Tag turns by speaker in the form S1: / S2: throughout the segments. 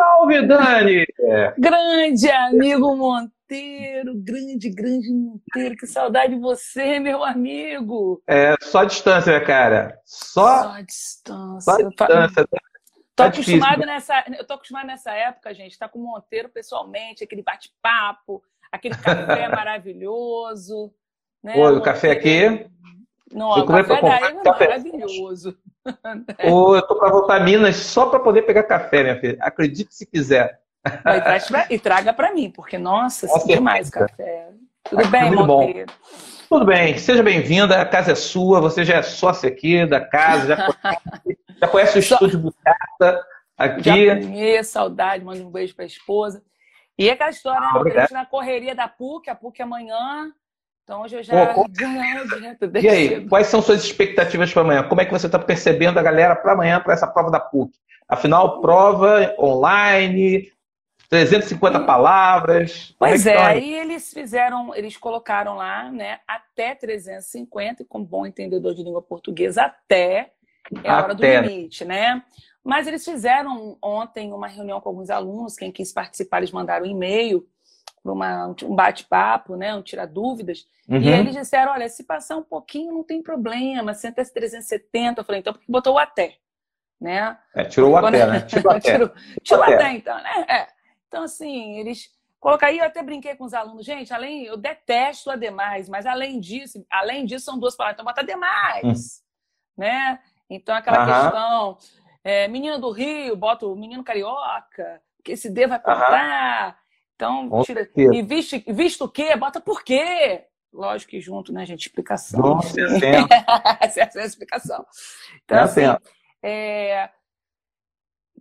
S1: salve, Dani!
S2: Grande amigo Monteiro, grande, grande Monteiro, que saudade de você, meu amigo!
S1: É, só distância, cara. Só,
S2: só distância.
S1: Só distância.
S2: Tô tá acostumado nessa, eu tô acostumado nessa época, gente, tá com o Monteiro pessoalmente, aquele bate-papo, aquele café maravilhoso.
S1: Né? Pô, o café aqui.
S2: Não, o café daí é maravilhoso.
S1: Ô, eu tô para voltar a Minas só para poder pegar café, minha filha. Acredite se quiser.
S2: E, traga para mim, porque, nossa, é demais café. Tudo bem,
S1: Muito
S2: Monteiro?
S1: Bom. Tudo bem, seja bem-vinda, a casa é sua, você já é sócia aqui da casa, já conhece, já conhece o estúdio do Casa aqui.
S2: Já conheço, saudade, manda um beijo para a esposa. E aquela história, ah, né, na correria da PUC, a PUC amanhã, então hoje eu já Pô,
S1: direto. E aí, quais são suas expectativas para amanhã? Como é que você está percebendo a galera para amanhã, para essa prova da PUC? Afinal, prova online, 350 palavras.
S2: É pois é, é aí eles fizeram, eles colocaram lá, né, até 350, e como bom entendedor de língua portuguesa, até é a hora do limite, né? Mas eles fizeram ontem uma reunião com alguns alunos, quem quis participar, eles mandaram um e-mail para um bate-papo, né, um tirar dúvidas. Uhum. E eles disseram, olha, se passar um pouquinho não tem problema, se até 370, eu falei, então porque botou o até, né?
S1: É, tirou o até, né?
S2: Tirou até. tirou, tirou até. até, então, né? É. Então, assim, eles colocaram, eu até brinquei com os alunos, gente, além, eu detesto a demais, mas além disso, além disso são duas palavras, então bota demais, hum. né? Então, aquela uhum. questão, é, menino do Rio, bota o menino carioca, que esse D vai contar, então, tira, e visto, visto o quê? Bota por quê? Lógico que junto, né, gente? Explicação.
S1: Nossa,
S2: Essa é a explicação. Então, é assim, é,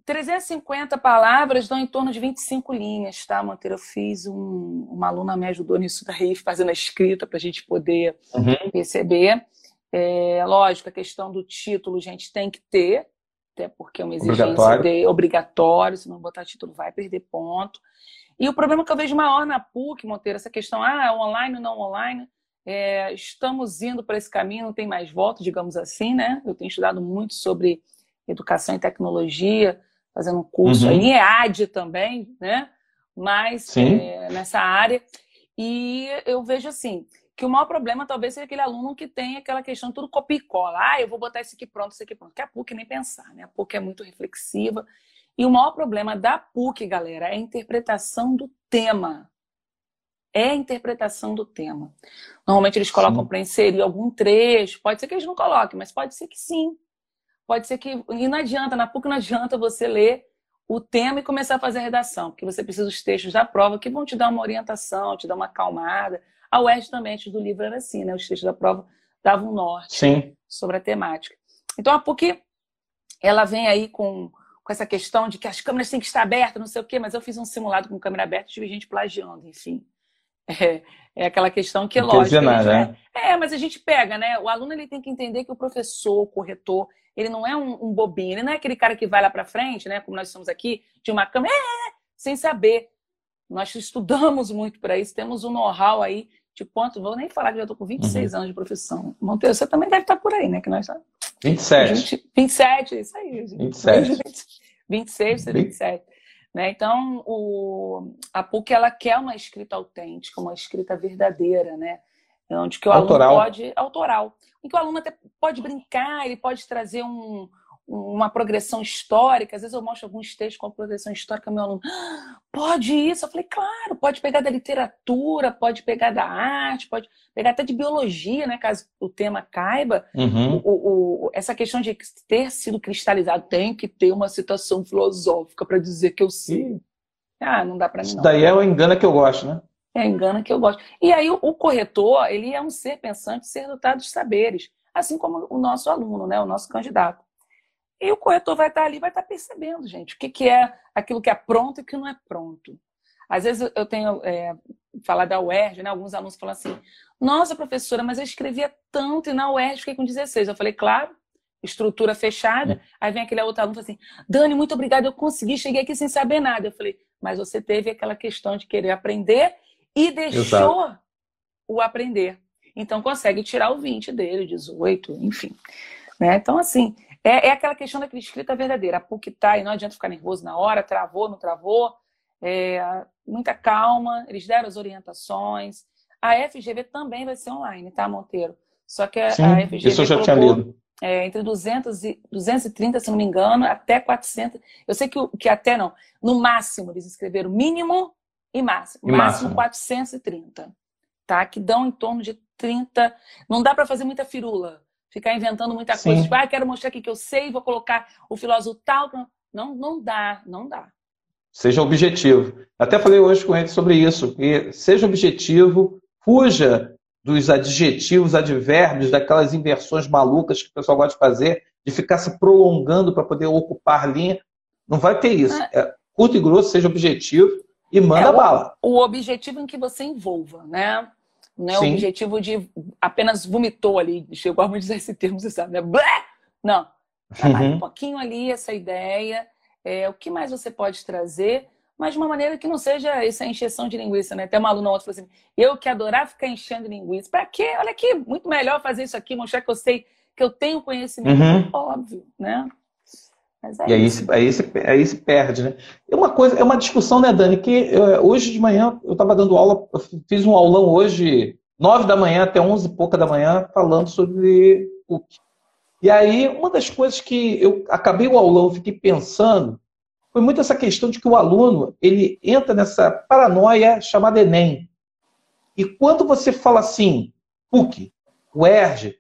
S2: 350 palavras dão em torno de 25 linhas, tá, Monteiro? Eu fiz um, uma aluna me ajudou nisso daí, fazendo a escrita para a gente poder uhum. perceber. É, lógico, a questão do título, gente, tem que ter, até porque é uma exigência obrigatório, de, obrigatório se não botar título vai perder ponto. E o problema que eu vejo maior na PUC, Monteiro, essa questão, ah, online ou não online, é, estamos indo para esse caminho, não tem mais volta, digamos assim, né? Eu tenho estudado muito sobre educação e tecnologia, fazendo um curso uhum. em EAD também, né? Mas é, nessa área. E eu vejo assim, que o maior problema talvez seja aquele aluno que tem aquela questão tudo copia e cola. Ah, eu vou botar isso aqui pronto, isso aqui pronto. Que a PUC nem pensar, né? A PUC é muito reflexiva e o maior problema da PUC, galera, é a interpretação do tema. É a interpretação do tema. Normalmente eles colocam para inserir algum trecho. Pode ser que eles não coloquem, mas pode ser que sim. Pode ser que. E não adianta, na PUC não adianta você ler o tema e começar a fazer a redação, porque você precisa dos textos da prova que vão te dar uma orientação, te dar uma acalmada. A UERJ também, antes do livro, era assim, né? Os textos da prova davam um norte
S1: Sim.
S2: sobre a temática. Então a PUC, ela vem aí com com essa questão de que as câmeras têm que estar abertas, não sei o quê, mas eu fiz um simulado com câmera aberta e tive gente plagiando, enfim. É, é aquela questão que é lógica.
S1: Né?
S2: É, mas a gente pega, né? O aluno ele tem que entender que o professor, o corretor, ele não é um, um bobinho, ele não é aquele cara que vai lá para frente, né? Como nós estamos aqui, de uma câmera, é, sem saber. Nós estudamos muito para isso, temos um know-how aí de quanto. Vou nem falar que já estou com 26 uhum. anos de profissão. Monteiro, você também deve estar por aí, né? Que nós
S1: 27. 20,
S2: 27, isso aí.
S1: Gente. 27.
S2: 26, 27. Né? Então, o, a PUC ela quer uma escrita autêntica, uma escrita verdadeira, né? Onde que o autoral. aluno pode. Autoral. Em que o aluno até pode brincar, ele pode trazer um, uma progressão histórica. Às vezes eu mostro alguns textos com a progressão histórica, meu aluno, ah, pode isso? Eu falei, claro, pode pegar da literatura, pode pegar da arte, pode pegar até de biologia, né? Caso o tema caiba.
S1: Uhum.
S2: O, o, essa questão de ter sido cristalizado, tem que ter uma citação filosófica para dizer que eu sei. Ah, não dá para mim. Isso
S1: não. daí é o engano que eu gosto, né?
S2: É engano que eu gosto. E aí o, o corretor, ele é um ser pensante, ser dotado de saberes, assim como o nosso aluno, né? O nosso candidato. E o corretor vai estar ali, vai estar percebendo, gente, o que, que é aquilo que é pronto e o que não é pronto. Às vezes eu tenho é, falar da UERJ, né? Alguns alunos falam assim: Nossa, professora, mas eu escrevia tanto e na UERJ fiquei com 16. Eu falei, claro, estrutura fechada. É. Aí vem aquele outro aluno e fala assim: Dani, muito obrigada, eu consegui, cheguei aqui sem saber nada. Eu falei, mas você teve aquela questão de querer aprender e deixou Exato. o aprender. Então consegue tirar o 20 dele, o 18, enfim. Né? Então, assim, É, é aquela questão daquela escrita verdadeira. A PUC tá e não adianta ficar nervoso na hora, travou, não travou. É, muita calma, eles deram as orientações. A FGV também vai ser online, tá, Monteiro? Só que a,
S1: Sim,
S2: a FGV
S1: isso eu já
S2: colocou,
S1: tinha lido.
S2: É, entre 200 e 230, se não me engano, até 400. Eu sei que, que até não. No máximo, eles escreveram mínimo e máximo.
S1: E
S2: máximo,
S1: máximo.
S2: 430. Tá? Que dão em torno de 30. Não dá para fazer muita firula. Ficar inventando muita
S1: Sim.
S2: coisa. Tipo, ah, quero mostrar aqui que eu sei, vou colocar o filósofo tal. Não, não dá, não dá.
S1: Seja objetivo. Até falei hoje com ele sobre isso. Que seja objetivo, fuja dos adjetivos, advérbios, daquelas inversões malucas que o pessoal gosta de fazer, de ficar se prolongando para poder ocupar linha. Não vai ter isso. É curto e grosso, seja objetivo e manda
S2: É, o-
S1: bala.
S2: O objetivo em que você envolva, né? Não é o objetivo de apenas vomitou ali. Chegou a me dizer esse termo, você sabe, né? Blé! Não. Trabalha
S1: Uhum.
S2: um pouquinho ali essa ideia. É, o que mais você pode trazer, mas de uma maneira que não seja essa encheção de linguiça, né? Até uma aluna outra falou assim: eu que adorava ficar enchendo linguiça. Pra quê? Olha aqui, muito melhor fazer isso aqui, mostrar que eu sei, que eu tenho conhecimento.
S1: Uhum.
S2: Óbvio, né? É
S1: E aí, se- aí, se, aí se perde, né? É uma coisa, é uma discussão, né, Dani? Que eh, hoje de manhã eu estava dando aula, eu fiz um aulão hoje, nove da manhã até onze e pouca da manhã, falando sobre o E aí, uma das coisas que eu acabei o aulão, fiquei pensando, foi muito essa questão de que o aluno ele entra nessa paranoia chamada Enem. E quando você fala assim, PUC, UERJ,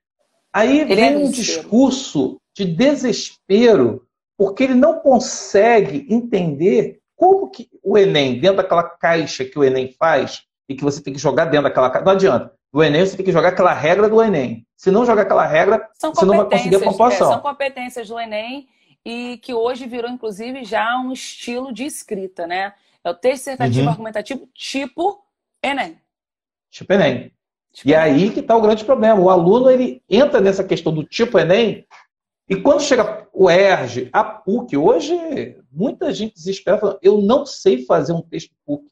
S1: aí
S2: Ele
S1: vem
S2: é
S1: um discurso de desespero, porque ele não consegue entender como que o Enem, dentro daquela caixa que o Enem faz, e que você tem que jogar dentro daquela caixa, não adianta. Do Enem você tem que jogar aquela regra do Enem. Se não jogar aquela regra,
S2: São
S1: você não vai conseguir a pontuação.
S2: é, são competências do Enem e que hoje virou, inclusive, já um estilo de escrita, né? É o texto dissertativo
S1: Uhum.
S2: argumentativo tipo Enem.
S1: Tipo Enem.
S2: Tipo
S1: E é
S2: Enem.
S1: aí que está o grande problema. O aluno ele entra nessa questão do tipo Enem, e quando chega o ERJ, a PUC, hoje muita gente desespera falando, eu não sei fazer um texto PUC.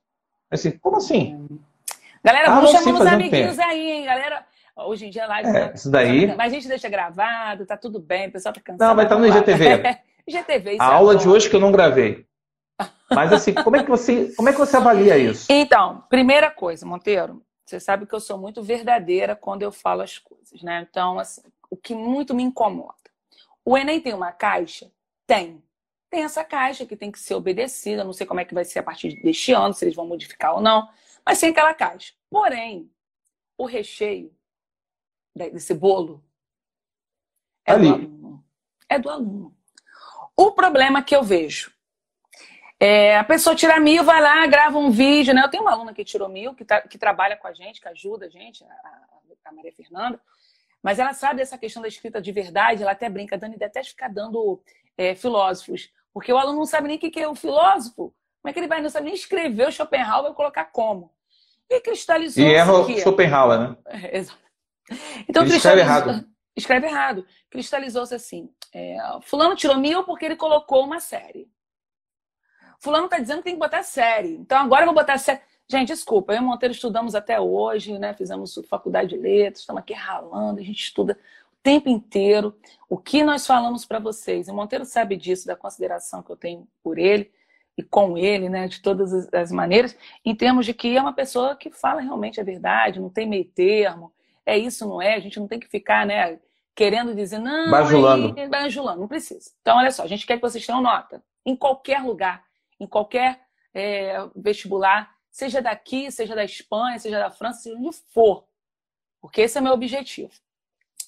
S1: Assim, como assim?
S2: Galera,
S1: Ah,
S2: vamos chamando os
S1: fazer um
S2: amiguinhos aí, hein, galera. Hoje em dia live.
S1: É,
S2: né?
S1: isso daí-
S2: Mas a gente deixa gravado, tá tudo bem, o pessoal tá cansado.
S1: Não, vai estar no
S2: vamos lá.
S1: IGTV.
S2: IGTV, isso
S1: A
S2: é
S1: aula
S2: bom.
S1: de hoje que eu não gravei. Mas assim, como é que você, como é que você avalia isso?
S2: Então, primeira coisa, Monteiro, você sabe que eu sou muito verdadeira quando eu falo as coisas, né? Então, assim, o que muito me incomoda. O Enem tem uma caixa? Tem. Tem essa caixa que tem que ser obedecida. Não sei como é que vai ser a partir deste ano, se eles vão modificar ou não. Mas tem aquela caixa. Porém, o recheio desse bolo é
S1: Ali.
S2: do aluno. É do aluno. O problema que eu vejo é, a pessoa tira mil, vai lá, grava um vídeo, né? Eu tenho uma aluna que tirou mil, que, tá- que trabalha com a gente, que ajuda a gente, a, a- a Maria Fernanda, mas ela sabe essa questão da escrita de verdade, ela até brinca, Dani, detesta ficar dando é, filósofos, porque o aluno não sabe nem o que é o filósofo, como é que ele vai, não sabe nem escrever o Schopenhauer, vai colocar como. E cristalizou
S1: E erra o. Schopenhauer, né?
S2: É, exato. Então,
S1: Ele escreve errado.
S2: Escreve errado. Cristalizou-se assim. é, fulano tirou mil porque ele colocou uma série. Fulano está dizendo que tem que botar série. Então agora eu vou botar série. Gente, desculpa, eu e o Monteiro estudamos até hoje, né? Fizemos faculdade de letras, estamos aqui ralando, a gente estuda o tempo inteiro. O que nós falamos para vocês? E o Monteiro sabe disso, da consideração que eu tenho por ele e com ele, né? De todas as- as maneiras, em termos de que é uma pessoa que fala realmente a verdade, não tem meio termo, é isso, não é? A gente não tem que ficar, né? Querendo dizer, não,
S1: Bajulando.
S2: aí, bajulando, não precisa. Então, olha só, a gente quer que vocês tenham nota em qualquer lugar, em qualquer é, vestibular, seja daqui, seja da Espanha, seja da França, seja onde for. Porque esse é o meu objetivo.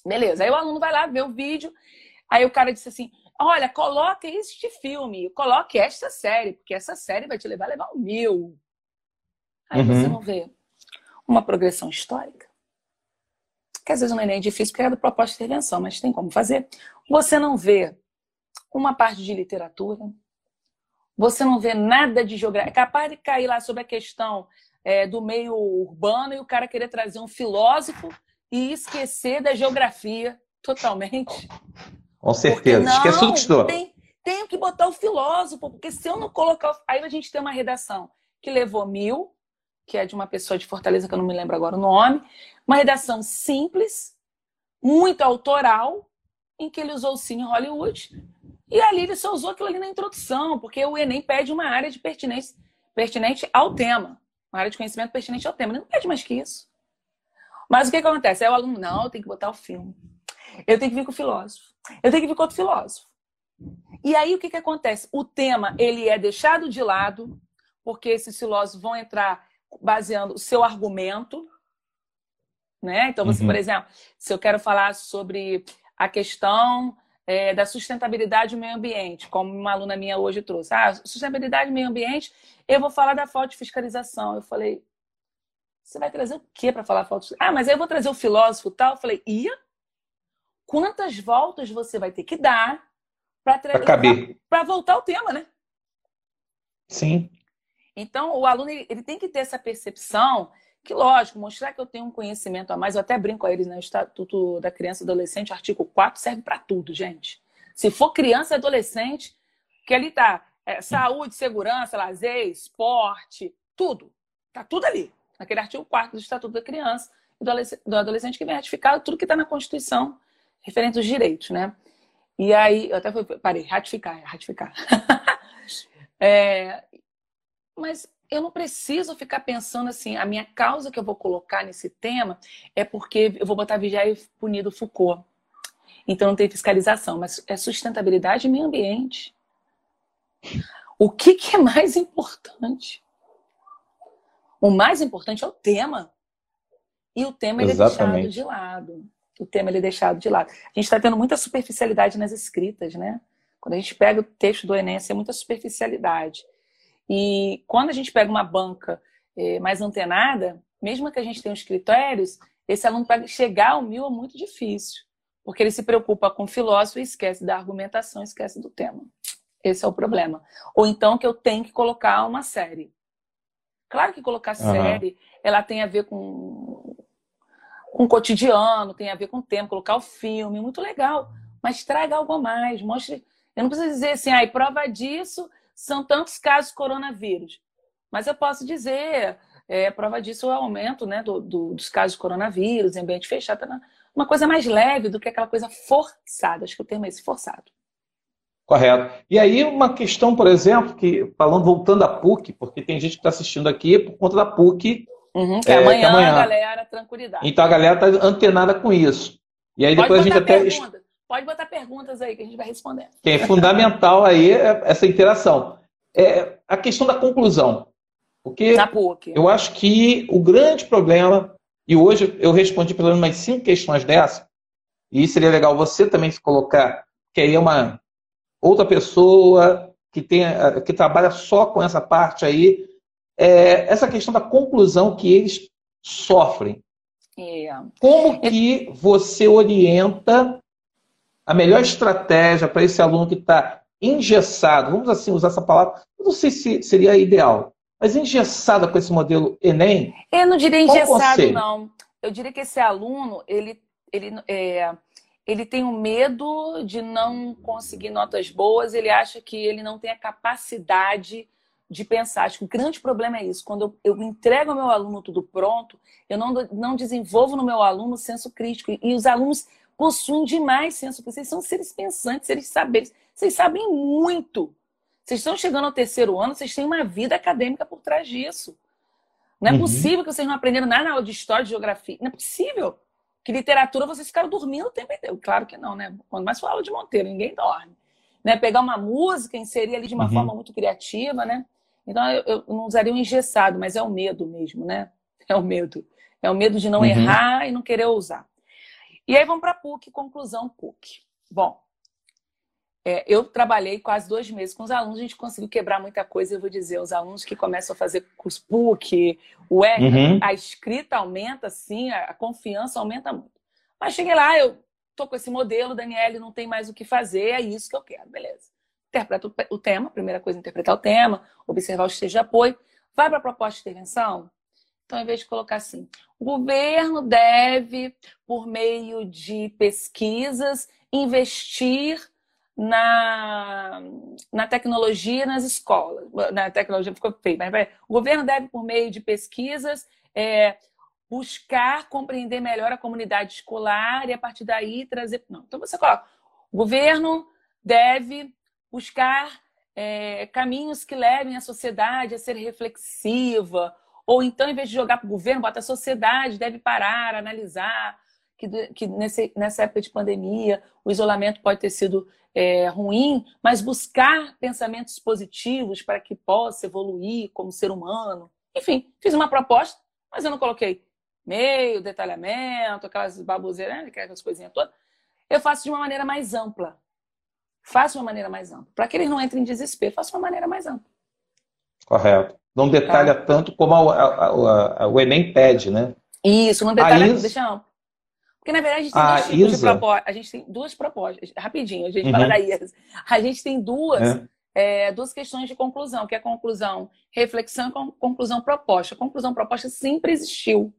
S2: Beleza, aí o aluno vai lá ver o vídeo, aí o cara disse assim: olha, coloque este filme, coloque esta série, porque essa série vai te levar a levar um mil. Aí
S1: Uhum.
S2: você não vê uma progressão histórica. Que às vezes Enem é difícil porque é do propósito de intervenção, mas tem como fazer. Você não vê uma parte de literatura, você não vê nada de geografia. É capaz de cair lá sobre a questão é, do meio urbano e o cara querer trazer um filósofo e esquecer da geografia totalmente.
S1: Com certeza.
S2: Porque
S1: Esquece tudo
S2: não,
S1: que estudou.
S2: Tem, tenho que botar o filósofo, porque se eu não colocar. Aí a gente tem uma redação que levou mil, que é de uma pessoa de Fortaleza, que eu não me lembro agora o nome. Uma redação simples, muito autoral, em que ele usou o Cine Hollywood e ali ele só usou aquilo ali na introdução, porque o Enem pede uma área de pertinência pertinente ao tema, uma área de conhecimento pertinente ao tema. Ele não pede mais que isso. Mas o que, que acontece? Aí o aluno, não, tenho que botar o filme. Eu tenho que vir com o filósofo. Eu tenho que vir com outro filósofo. E aí o que, que acontece? O tema ele é deixado de lado, porque esses filósofos vão entrar baseando o seu argumento. Né? Então, você, uhum. por exemplo, se eu quero falar sobre a questão é, da sustentabilidade do meio ambiente, como uma aluna minha hoje trouxe. Ah, sustentabilidade do meio ambiente, eu vou falar da falta de fiscalização. Eu falei, você vai trazer o quê para falar falta de Ah, mas aí eu vou trazer o filósofo tal. Eu falei, ia? Quantas voltas você vai ter que dar para voltar ao tema, né?
S1: Sim.
S2: Então, o aluno ele tem que ter essa percepção que, lógico, mostrar que eu tenho um conhecimento a mais, eu até brinco a eles, né? O Estatuto da Criança e Adolescente, artigo 4, serve para tudo, gente. Se for criança e adolescente, que ali tá é, saúde, segurança, lazer, esporte, tudo. Tá tudo ali, naquele artigo 4 do Estatuto da Criança e do adolescente que vem ratificado tudo que está na Constituição referente aos direitos, né? E aí, eu até parei, ratificar, ratificar. é, mas eu não preciso ficar pensando assim, a minha causa que eu vou colocar nesse tema é porque eu vou botar vigiar e punido Foucault. Então não tem fiscalização, mas é sustentabilidade e meio ambiente. O que, que é mais importante? O mais importante é o tema. E o tema ele é deixado de lado. O tema ele é deixado de lado. A gente está tendo muita superficialidade nas escritas, né? Quando a gente pega o texto do Enem, é muita superficialidade. E quando a gente pega uma banca é, mais antenada, mesmo que a gente tenha os critérios, esse aluno para chegar ao mil é muito difícil, porque ele se preocupa com o filósofo e esquece da argumentação, esquece do tema. Esse é o problema. Ou então que eu tenho que colocar uma série. Claro que colocar uhum. série, ela tem a ver com, com o cotidiano, tem a ver com o tempo, colocar o filme, muito legal. Mas traga algo a mais, mostre. Eu não preciso dizer assim, ah, prova disso são tantos casos de coronavírus. Mas eu posso dizer, é, prova disso é o aumento né, do, do, dos casos de coronavírus em ambiente fechado, tá uma coisa mais leve do que aquela coisa forçada. Acho que o termo é esse, forçado.
S1: Correto. E aí uma questão, por exemplo, que falando, voltando à PUC, porque tem gente que está assistindo aqui por conta da PUC.
S2: Uhum, que, é, amanhã, que amanhã, galera, tranquilidade.
S1: Então a galera está antenada com isso. E aí depois a gente até.
S2: Pode botar perguntas aí que a gente vai responder.
S1: Que é fundamental aí é essa interação. É a questão da conclusão. Porque eu acho que o grande problema, e hoje eu respondi pelo menos umas cinco questões dessa, e seria legal você também se colocar, que aí é uma outra pessoa que, tem, que trabalha só com essa parte aí, é essa questão da conclusão que eles sofrem. É. Como que você orienta a melhor estratégia para esse aluno que está engessado, vamos assim usar essa palavra, não sei se seria ideal, mas engessada com esse modelo Enem?
S2: Eu não diria engessado, não. Eu diria que esse aluno, ele, ele, é, ele tem o um medo de não conseguir notas boas, ele acha que ele não tem a capacidade de pensar. Acho que o grande problema é isso. Quando eu, eu entrego ao meu aluno tudo pronto, eu não, não desenvolvo no meu aluno o senso crítico. E os alunos possuem demais senso Vocês são seres pensantes, seres saberes. Vocês sabem muito. Vocês estão chegando ao terceiro ano, vocês têm uma vida acadêmica por trás disso. Não é uhum. possível que vocês não aprenderam nada na aula de história, de geografia. Não é possível. Que literatura vocês ficaram dormindo o tempo inteiro. Claro que não, né? Quando mais for aula de Monteiro, ninguém dorme. Né? Pegar uma música, inserir ali de uma uhum. forma muito criativa, né? Então eu, eu não usaria um engessado, mas é o medo mesmo, né? É o medo. É o medo de não uhum. errar e não querer usar. E aí vamos para a PUC, conclusão PUC. Bom, é, eu trabalhei quase dois meses com os alunos, a gente conseguiu quebrar muita coisa. Eu vou dizer, os alunos que começam a fazer curso PUC, o ECA, uhum. a escrita aumenta, assim, a, confiança aumenta muito. Mas cheguei lá, eu tô com esse modelo, Daniele, não tem mais o que fazer, é isso que eu quero, beleza. Interpreta o tema, primeira coisa, interpretar o tema, observar o esteja de apoio. Vai para a proposta de intervenção? Então, ao invés de colocar assim, o governo deve, por meio de pesquisas, investir na, na tecnologia nas escolas. Na tecnologia ficou feio, mas o governo deve, por meio de pesquisas, é, buscar compreender melhor a comunidade escolar e a partir daí trazer. Não. Então você coloca. O governo deve buscar é, caminhos que levem a sociedade a ser reflexiva, ou então, em vez de jogar para o governo, bota a sociedade, deve parar, analisar, que, que nesse, nessa época de pandemia o isolamento pode ter sido é, ruim, mas buscar pensamentos positivos para que possa evoluir como ser humano. Enfim, fiz uma proposta, mas eu não coloquei meio, detalhamento, aquelas baboseiras, né, aquelas coisinhas todas. Eu faço de uma maneira mais ampla. Faço de uma maneira mais ampla. Para que eles não entrem em desespero, faço de uma maneira mais ampla.
S1: Correto. Não detalha tá. tanto como a, a, a, o Enem pede, né?
S2: Isso, não detalha, Isa... deixa. Porque, na verdade, a gente tem, duas, Isa... propostas, a gente tem duas propostas. Rapidinho, a gente uhum. fala da IAS. A gente tem duas, é. É, duas questões de conclusão, que é a conclusão reflexão e conclusão proposta. A conclusão proposta sempre existiu.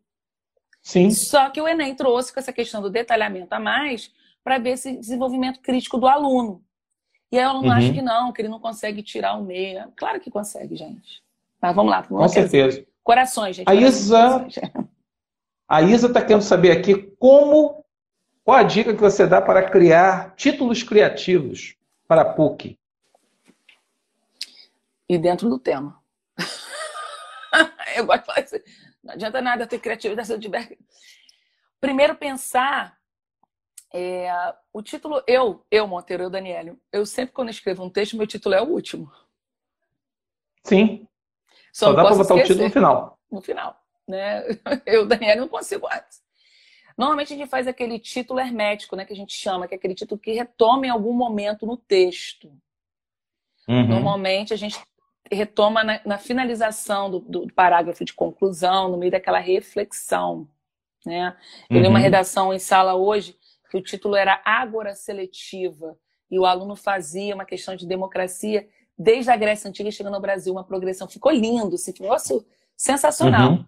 S1: Sim.
S2: Só que o Enem trouxe com essa questão do detalhamento a mais para ver esse desenvolvimento crítico do aluno. E aí o aluno uhum. acha que não, que ele não consegue tirar o meia. Claro que consegue, gente. Mas vamos lá. Vamos
S1: Com certeza.
S2: Corações, gente.
S1: A Isa, a Isa está querendo saber aqui como, qual a dica que você dá para criar títulos criativos para a PUC?
S2: E dentro do tema. Eu gosto de falar assim. Não adianta nada ter criatividade se eu tiver. Primeiro pensar é, o título, eu, eu, Monteiro, eu, Daniele, eu sempre quando escrevo um texto, meu título é o último.
S1: Sim. Só, Só dá para botar o título no final.
S2: No final. Né? Eu, Daniele, não consigo antes. Normalmente a gente faz aquele título hermético, né, que a gente chama, que é aquele título que retoma em algum momento no texto. Uhum. Normalmente a gente retoma na, na finalização do, do, parágrafo de conclusão, no meio daquela reflexão. Né? Eu uhum. li uma uhum. redação em sala hoje que o título era Ágora Seletiva, e o aluno fazia uma questão de democracia desde a Grécia Antiga chegando ao Brasil, uma progressão. Ficou lindo, esse negócio sensacional. Uhum.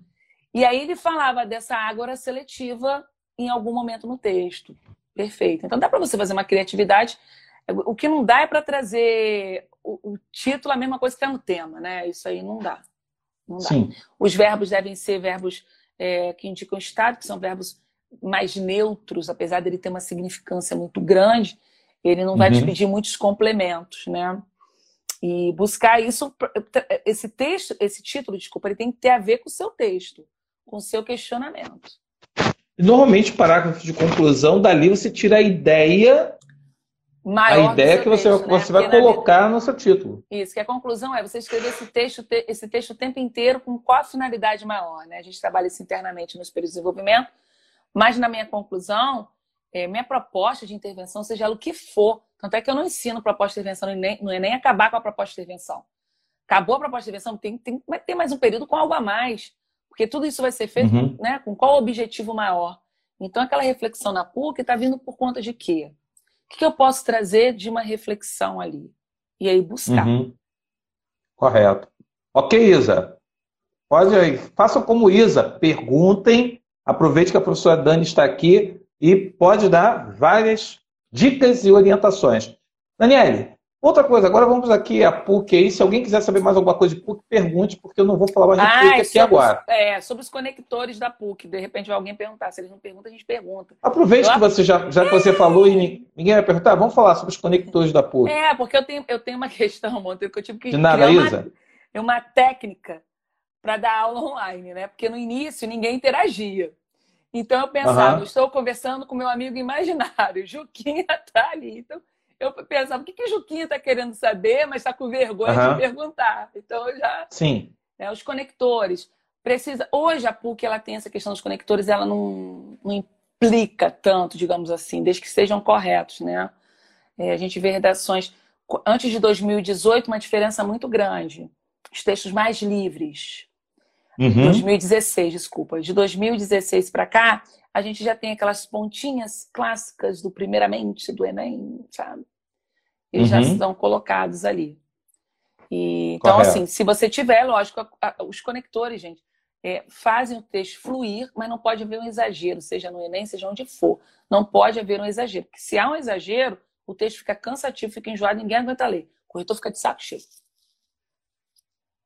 S2: E aí ele falava dessa ágora seletiva em algum momento no texto. Perfeito. Então dá para você fazer uma criatividade. O que não dá é para trazer o, o, título a mesma coisa que está no tema, né? Isso aí não dá. Não dá. Sim. Os verbos devem ser verbos é, que indicam estado, que são verbos mais neutros, apesar dele ter uma significância muito grande, ele não vai uhum. te pedir muitos complementos, né? E buscar isso, esse texto, esse título, desculpa, ele tem que ter a ver com o seu texto, com o seu questionamento.
S1: Normalmente, parágrafo de conclusão, dali você tira a ideia Maior a ideia que você, texto, né? você vai colocar no seu título.
S2: Isso, que a conclusão é você escrever esse texto, esse texto o tempo inteiro com qual a finalidade maior. Né? A gente trabalha isso internamente nos períodos de desenvolvimento, mas na minha conclusão, é, minha proposta de intervenção, seja ela o que for, tanto é que eu não ensino proposta de intervenção, não é nem acabar com a proposta de intervenção. Acabou a proposta de intervenção, tem, tem, vai ter mais um período com algo a mais, porque tudo isso vai ser feito uhum. né, com qual objetivo maior. Então, aquela reflexão na PUC está vindo por conta de quê? O que eu posso trazer de uma reflexão ali? E aí buscar. Uhum.
S1: Correto. Ok, Isa. Pode aí. Façam como Isa. Perguntem Aproveite que a professora Dani está aqui e pode dar várias dicas e orientações. Daniele, outra coisa, agora vamos aqui a PUC aí. Se alguém quiser saber mais alguma coisa de PUC, pergunte, porque eu não vou falar mais de ah, PUC aqui agora.
S2: é, sobre os conectores da PUC. De repente vai alguém perguntar. Se eles não perguntam, a gente pergunta.
S1: Aproveite eu... que você já, já que você falou e ninguém vai perguntar, vamos falar sobre os conectores da PUC.
S2: É, porque eu tenho, eu tenho uma questão, Monteiro, que eu tive que
S1: de nada, criar Isa.
S2: Uma, uma técnica para dar aula online, né? Porque no início ninguém interagia. Então eu pensava, uhum. estou conversando com meu amigo imaginário, Juquinha está ali. Então eu pensava, o que, que Juquinha está querendo saber, mas está com vergonha uhum. de perguntar. Então eu já.
S1: Sim.
S2: Né, os conectores. Precisa. Hoje a PUC ela tem essa questão dos conectores, ela não, não implica tanto, digamos assim, desde que sejam corretos, né? É, a gente vê redações antes de 2018 uma diferença muito grande. Os textos mais livres, Uhum. 2016, desculpa. De 2016 para cá, a gente já tem aquelas pontinhas clássicas do primeiramente do Enem, sabe? Eles uhum. já estão colocados ali. E, então, Correto. assim, se você tiver, lógico, a, a, os conectores, gente, é, fazem o texto fluir, mas não pode haver um exagero, seja no Enem, seja onde for. Não pode haver um exagero. Porque se há um exagero, o texto fica cansativo, fica enjoado, ninguém aguenta ler. O corretor fica de saco cheio.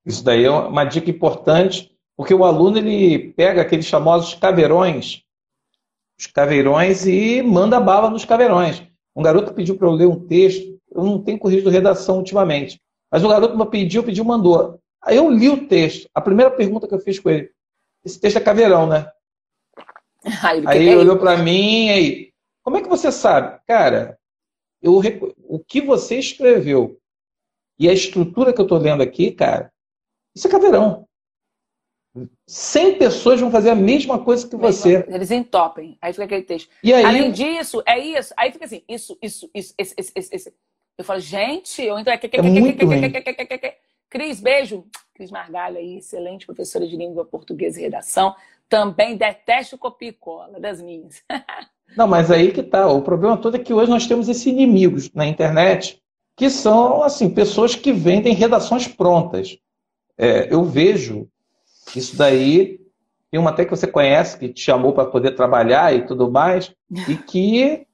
S1: Isso daí é uma dica importante porque o aluno ele pega aqueles famosos caveirões, os caveirões e manda bala nos caveirões. Um garoto pediu para eu ler um texto, eu não tenho corrigido redação ultimamente, mas o garoto me pediu, pediu, mandou. Aí eu li o texto. A primeira pergunta que eu fiz com ele, esse texto é caveirão, né? Aí ele olhou para mim e como é que você sabe? Cara, eu, o que você escreveu e a estrutura que eu estou lendo aqui, cara, isso é caveirão. 100 pessoas vão fazer a mesma coisa que você.
S2: Eles entopem. Aí fica aquele texto. E aí... Além disso, é isso. Aí fica assim, isso, isso, isso, esse, esse, esse. esse. Eu falo, gente, eu é... é muito Cris, beijo. Cris Margalho aí, excelente professora de língua portuguesa e redação. Também detesto copia e cola das minhas.
S1: Não, mas aí que tá. O problema todo é que hoje nós temos esses inimigos na internet, que são, assim, pessoas que vendem redações prontas. É, eu vejo isso daí. Tem uma até que você conhece, que te chamou para poder trabalhar e tudo mais, e que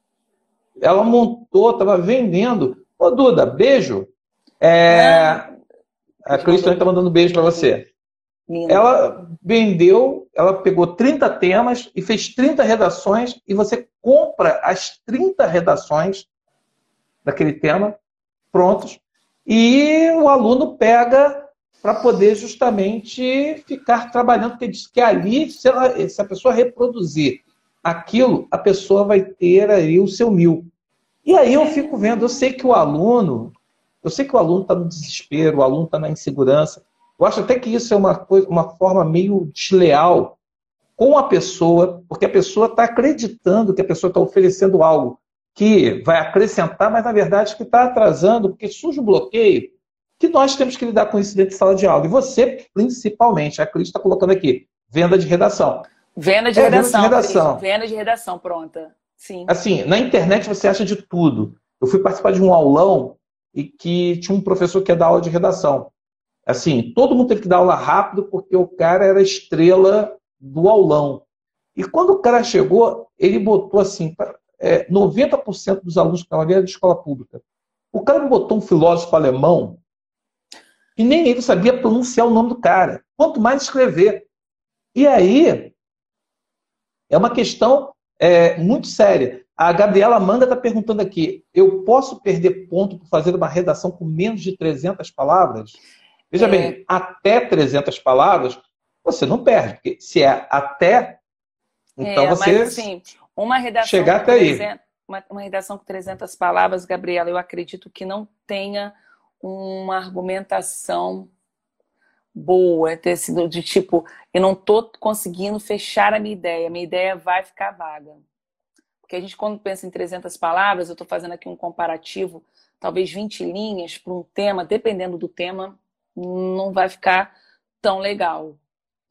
S1: ela montou, estava vendendo. Ô, Duda, beijo. É, a Cris também está mandando beijo para você. Ela vendeu, ela pegou 30 temas e fez 30 redações, e você compra as 30 redações daquele tema prontos, e o aluno pega para poder justamente ficar trabalhando, porque diz que ali, se, ela, se a pessoa reproduzir aquilo, a pessoa vai ter aí o seu mil. E aí eu fico vendo, eu sei que o aluno, eu sei que o aluno está no desespero, o aluno está na insegurança. Eu acho até que isso é uma, coisa, uma forma meio desleal com a pessoa, porque a pessoa está acreditando que a pessoa está oferecendo algo que vai acrescentar, mas na verdade que está atrasando, porque surge um bloqueio que nós temos que lidar com isso dentro de sala de aula. E você, principalmente, a Cris está colocando aqui, venda de redação.
S2: Venda de, é, redação, venda de redação. Venda de redação, pronta. Sim.
S1: Assim, na internet você acha de tudo. Eu fui participar de um aulão e que tinha um professor que ia dar aula de redação. Assim, todo mundo teve que dar aula rápido porque o cara era estrela do aulão. E quando o cara chegou, ele botou assim, é, 90% dos alunos que estavam ali eram de escola pública. O cara botou um filósofo alemão e nem ele sabia pronunciar o nome do cara, quanto mais escrever. E aí, é uma questão é, muito séria. A Gabriela Manga está perguntando aqui: eu posso perder ponto por fazer uma redação com menos de 300 palavras? Veja é... bem, até 300 palavras, você não perde, porque se é até, então é, você mas, assim,
S2: uma redação
S1: chegar até 300,
S2: aí. Uma, uma redação com 300 palavras, Gabriela, eu acredito que não tenha uma argumentação boa, ter sido de tipo, eu não estou conseguindo fechar a minha ideia, a minha ideia vai ficar vaga. Porque a gente, quando pensa em 300 palavras, eu estou fazendo aqui um comparativo, talvez 20 linhas para um tema, dependendo do tema, não vai ficar tão legal.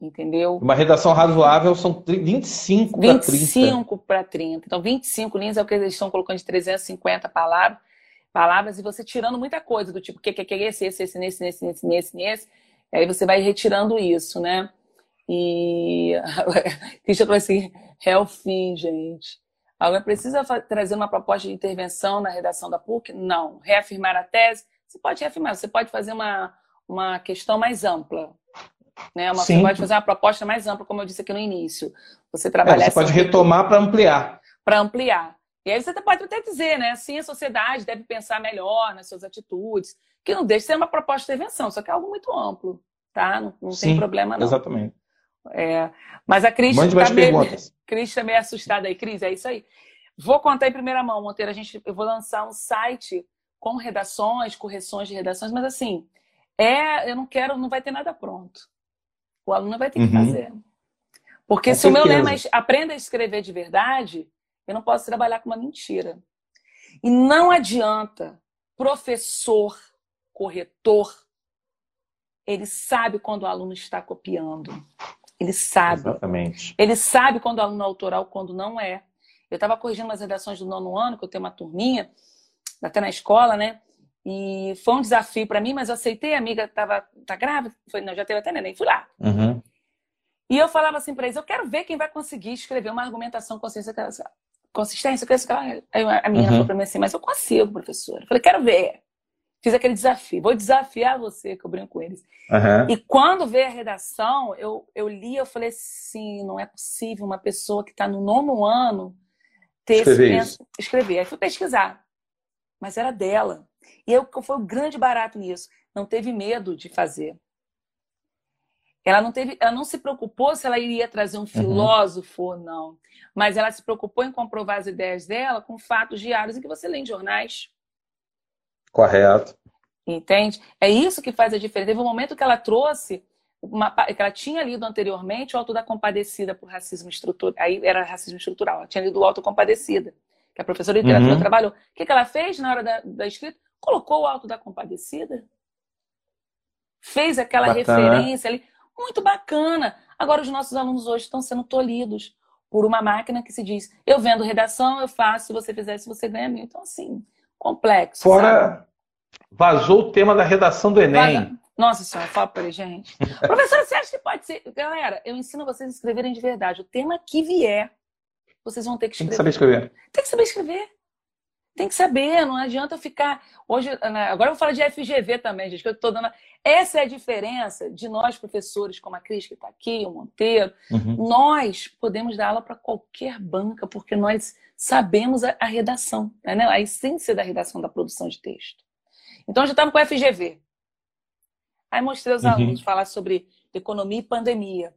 S2: Entendeu?
S1: Uma redação razoável são 25 para 30.
S2: 25 para 30. Então, 25 linhas é o que eles estão colocando de 350 palavras palavras e você tirando muita coisa, do tipo, que, que, que, esse, esse, esse, nesse, nesse, nesse, nesse, nesse. Aí você vai retirando isso, né? E Cristian falou assim, é o fim, gente. Alguém precisa trazer uma proposta de intervenção na redação da PUC? Não. Reafirmar a tese? Você pode reafirmar, você pode fazer uma, uma questão mais ampla. Né? Uma, você pode fazer uma proposta mais ampla, como eu disse aqui no início. Você trabalhar.
S1: É, você pode retomar para ampliar.
S2: Para ampliar. E aí você pode até dizer, né? Assim, a sociedade deve pensar melhor nas suas atitudes, que não deixa de ser uma proposta de intervenção, só que é algo muito amplo, tá? Não, não Sim, tem problema, não.
S1: Exatamente.
S2: É, mas a Cris
S1: está meio,
S2: Cris tá meio assustada aí. Cris, é isso aí. Vou contar em primeira mão, Monteiro. A gente, eu vou lançar um site com redações, correções de redações, mas assim, é, eu não quero, não vai ter nada pronto. O aluno vai ter que uhum. fazer. Porque com se certeza. o meu lema é aprenda a escrever de verdade, eu não posso trabalhar com uma mentira. E não adianta professor, corretor, ele sabe quando o aluno está copiando. Ele sabe.
S1: Exatamente.
S2: Ele sabe quando o aluno é autoral, quando não é. Eu estava corrigindo umas redações do nono ano, que eu tenho uma turminha, até na escola, né? E foi um desafio para mim, mas eu aceitei. A amiga estava tá grávida, foi, não, já teve até neném, fui lá.
S1: Uhum.
S2: E eu falava assim para eles: eu quero ver quem vai conseguir escrever uma argumentação consciência consistência, que Aí a menina uhum. falou para mim assim, mas eu consigo, professora. Eu falei, quero ver. Fiz aquele desafio, vou desafiar você, que eu brinco com eles. Uhum. E quando veio a redação, eu, eu li, eu falei assim, não é possível uma pessoa que está no nono ano ter
S1: escrever esse penso,
S2: escrever. Aí fui pesquisar. mas era dela. E eu, foi o grande barato nisso. Não teve medo de fazer. Ela não teve, ela não se preocupou se ela iria trazer um uhum. filósofo uhum. ou não, mas ela se preocupou em comprovar as ideias dela com fatos diários em que você lê em jornais.
S1: Correto.
S2: Entende? É isso que faz a diferença. Teve um momento que ela trouxe uma, que ela tinha lido anteriormente o Alto da Compadecida por racismo estrutural. Aí era racismo estrutural. Ela tinha lido o Alto Compadecida, que a professora de literatura uhum. trabalhou. O que, que ela fez na hora da, da escrita? Colocou o Alto da Compadecida. Fez aquela Bacana. referência ali. Muito bacana. Agora, os nossos alunos hoje estão sendo tolhidos por uma máquina que se diz: eu vendo redação, eu faço, se você fizer, se você ganha mil. Então, assim, complexo.
S1: Fora, sabe? vazou o tema da redação do Enem. Vaza...
S2: Nossa senhora, fala para gente. Professora, você acha que pode ser. Galera, eu ensino vocês a escreverem de verdade. O tema que vier, vocês vão ter que escrever.
S1: Tem que saber escrever.
S2: Tem que saber escrever. Tem que saber, não adianta ficar. Hoje, né, agora eu vou falar de FGV também, gente, que eu estou dando. Essa é a diferença de nós, professores, como a Cris, que está aqui, o Monteiro. Uhum. Nós podemos dar aula para qualquer banca, porque nós sabemos a, a redação, né? a essência da redação da produção de texto. Então, já estava com o FGV. Aí mostrei aos uhum. alunos falar sobre economia e pandemia.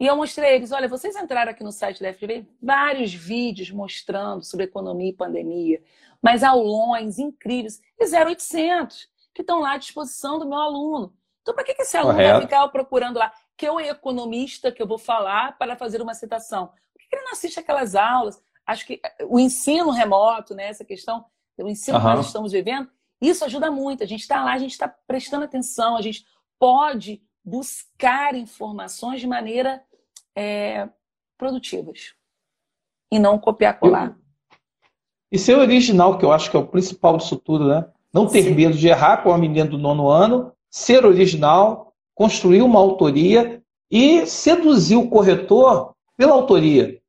S2: E eu mostrei a eles, olha, vocês entraram aqui no site da FGV, vários vídeos mostrando sobre economia e pandemia, mas aulões incríveis, e 0800, que estão lá à disposição do meu aluno. Então, para que, esse aluno Correto. vai ficar procurando lá, que eu economista que eu vou falar para fazer uma citação? Por que ele não assiste aquelas aulas? Acho que eh, o ensino remoto, né, essa questão, o ensino uhum. que nós estamos vivendo, isso ajuda muito. A gente está lá, a gente está prestando atenção, a gente pode buscar informações de maneira é, produtivas e não copiar colar.
S1: E ser original, que eu acho que é o principal disso tudo, né? Não ter Sim. medo de errar com a menina do nono ano, ser original, construir uma autoria e seduzir o corretor pela autoria.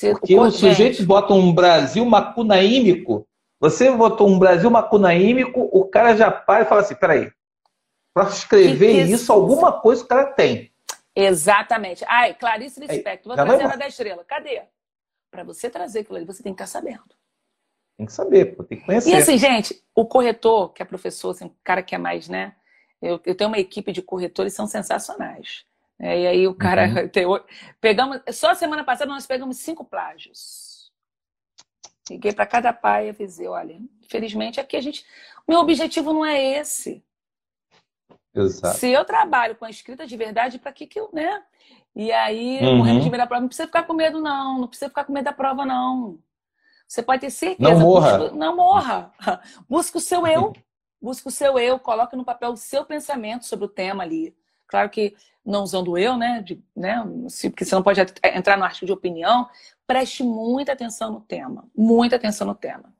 S1: Porque o sujeito bota um Brasil macunaímico, você botou um Brasil macunaímico, o cara já para e fala assim: peraí, para escrever que isso, isso, alguma coisa o cara tem.
S2: Exatamente. Ai, Clarice Lispector, vou trazer a da estrela. Cadê? Para você trazer aquilo ali, você tem que estar sabendo.
S1: Tem que saber, tem que conhecer.
S2: E assim, gente, o corretor, que é professor, assim, o cara que é mais, né? Eu, eu tenho uma equipe de corretores, são sensacionais. É, e aí o cara. Uhum. Tem, pegamos, só semana passada nós pegamos cinco plágios. Liguei para cada pai e avisei: olha, infelizmente aqui a gente. Meu objetivo não é esse.
S1: Exato.
S2: Se eu trabalho com a escrita de verdade, para que que eu, né? E aí, uhum. morrendo de medo da prova, não precisa ficar com medo, não. Não precisa ficar com medo da prova, não. Você pode ter certeza.
S1: Não morra. Busca,
S2: não morra. Busca o seu eu. Busca o seu eu. Coloque no papel o seu pensamento sobre o tema ali. Claro que não usando eu, né? De, né porque você não pode entrar no artigo de opinião. Preste muita atenção no tema. Muita atenção no tema.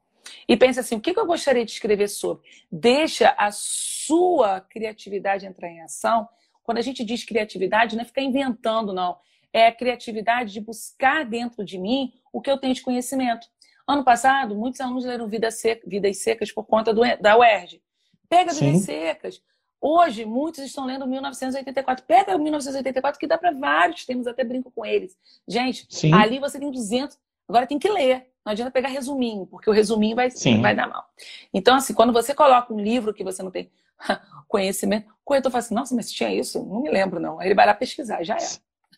S2: E pense assim: o que eu gostaria de escrever sobre? Deixa a sua criatividade entrar em ação. Quando a gente diz criatividade, não é ficar inventando, não. É a criatividade de buscar dentro de mim o que eu tenho de conhecimento. Ano passado, muitos alunos leram Vida Seca, Vidas Secas por conta do, da UERJ. Pega Sim. Vidas Secas. Hoje, muitos estão lendo 1984. Pega 1984, que dá para vários temos, até brinco com eles. Gente, Sim. ali você tem 200. Agora tem que ler. Não adianta pegar resuminho, porque o resuminho vai, vai dar mal. Então, assim, quando você coloca um livro que você não tem conhecimento, o corretor fala assim, nossa, mas tinha isso? Não me lembro, não. Aí ele vai lá pesquisar, já é.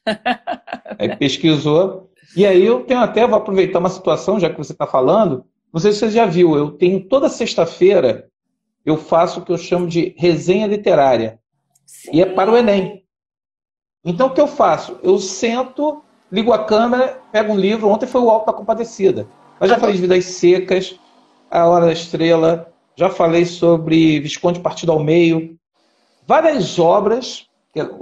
S1: Aí pesquisou. E aí eu tenho até, vou aproveitar uma situação, já que você está falando, não sei se você já viu, eu tenho toda sexta-feira, eu faço o que eu chamo de resenha literária. Sim. E é para o Enem. Então o que eu faço? Eu sento ligo a câmera, pego um livro. Ontem foi o Alto da Compadecida. Mas já falei de Vidas Secas, A Hora da Estrela, já falei sobre Visconde Partido ao Meio. Várias obras,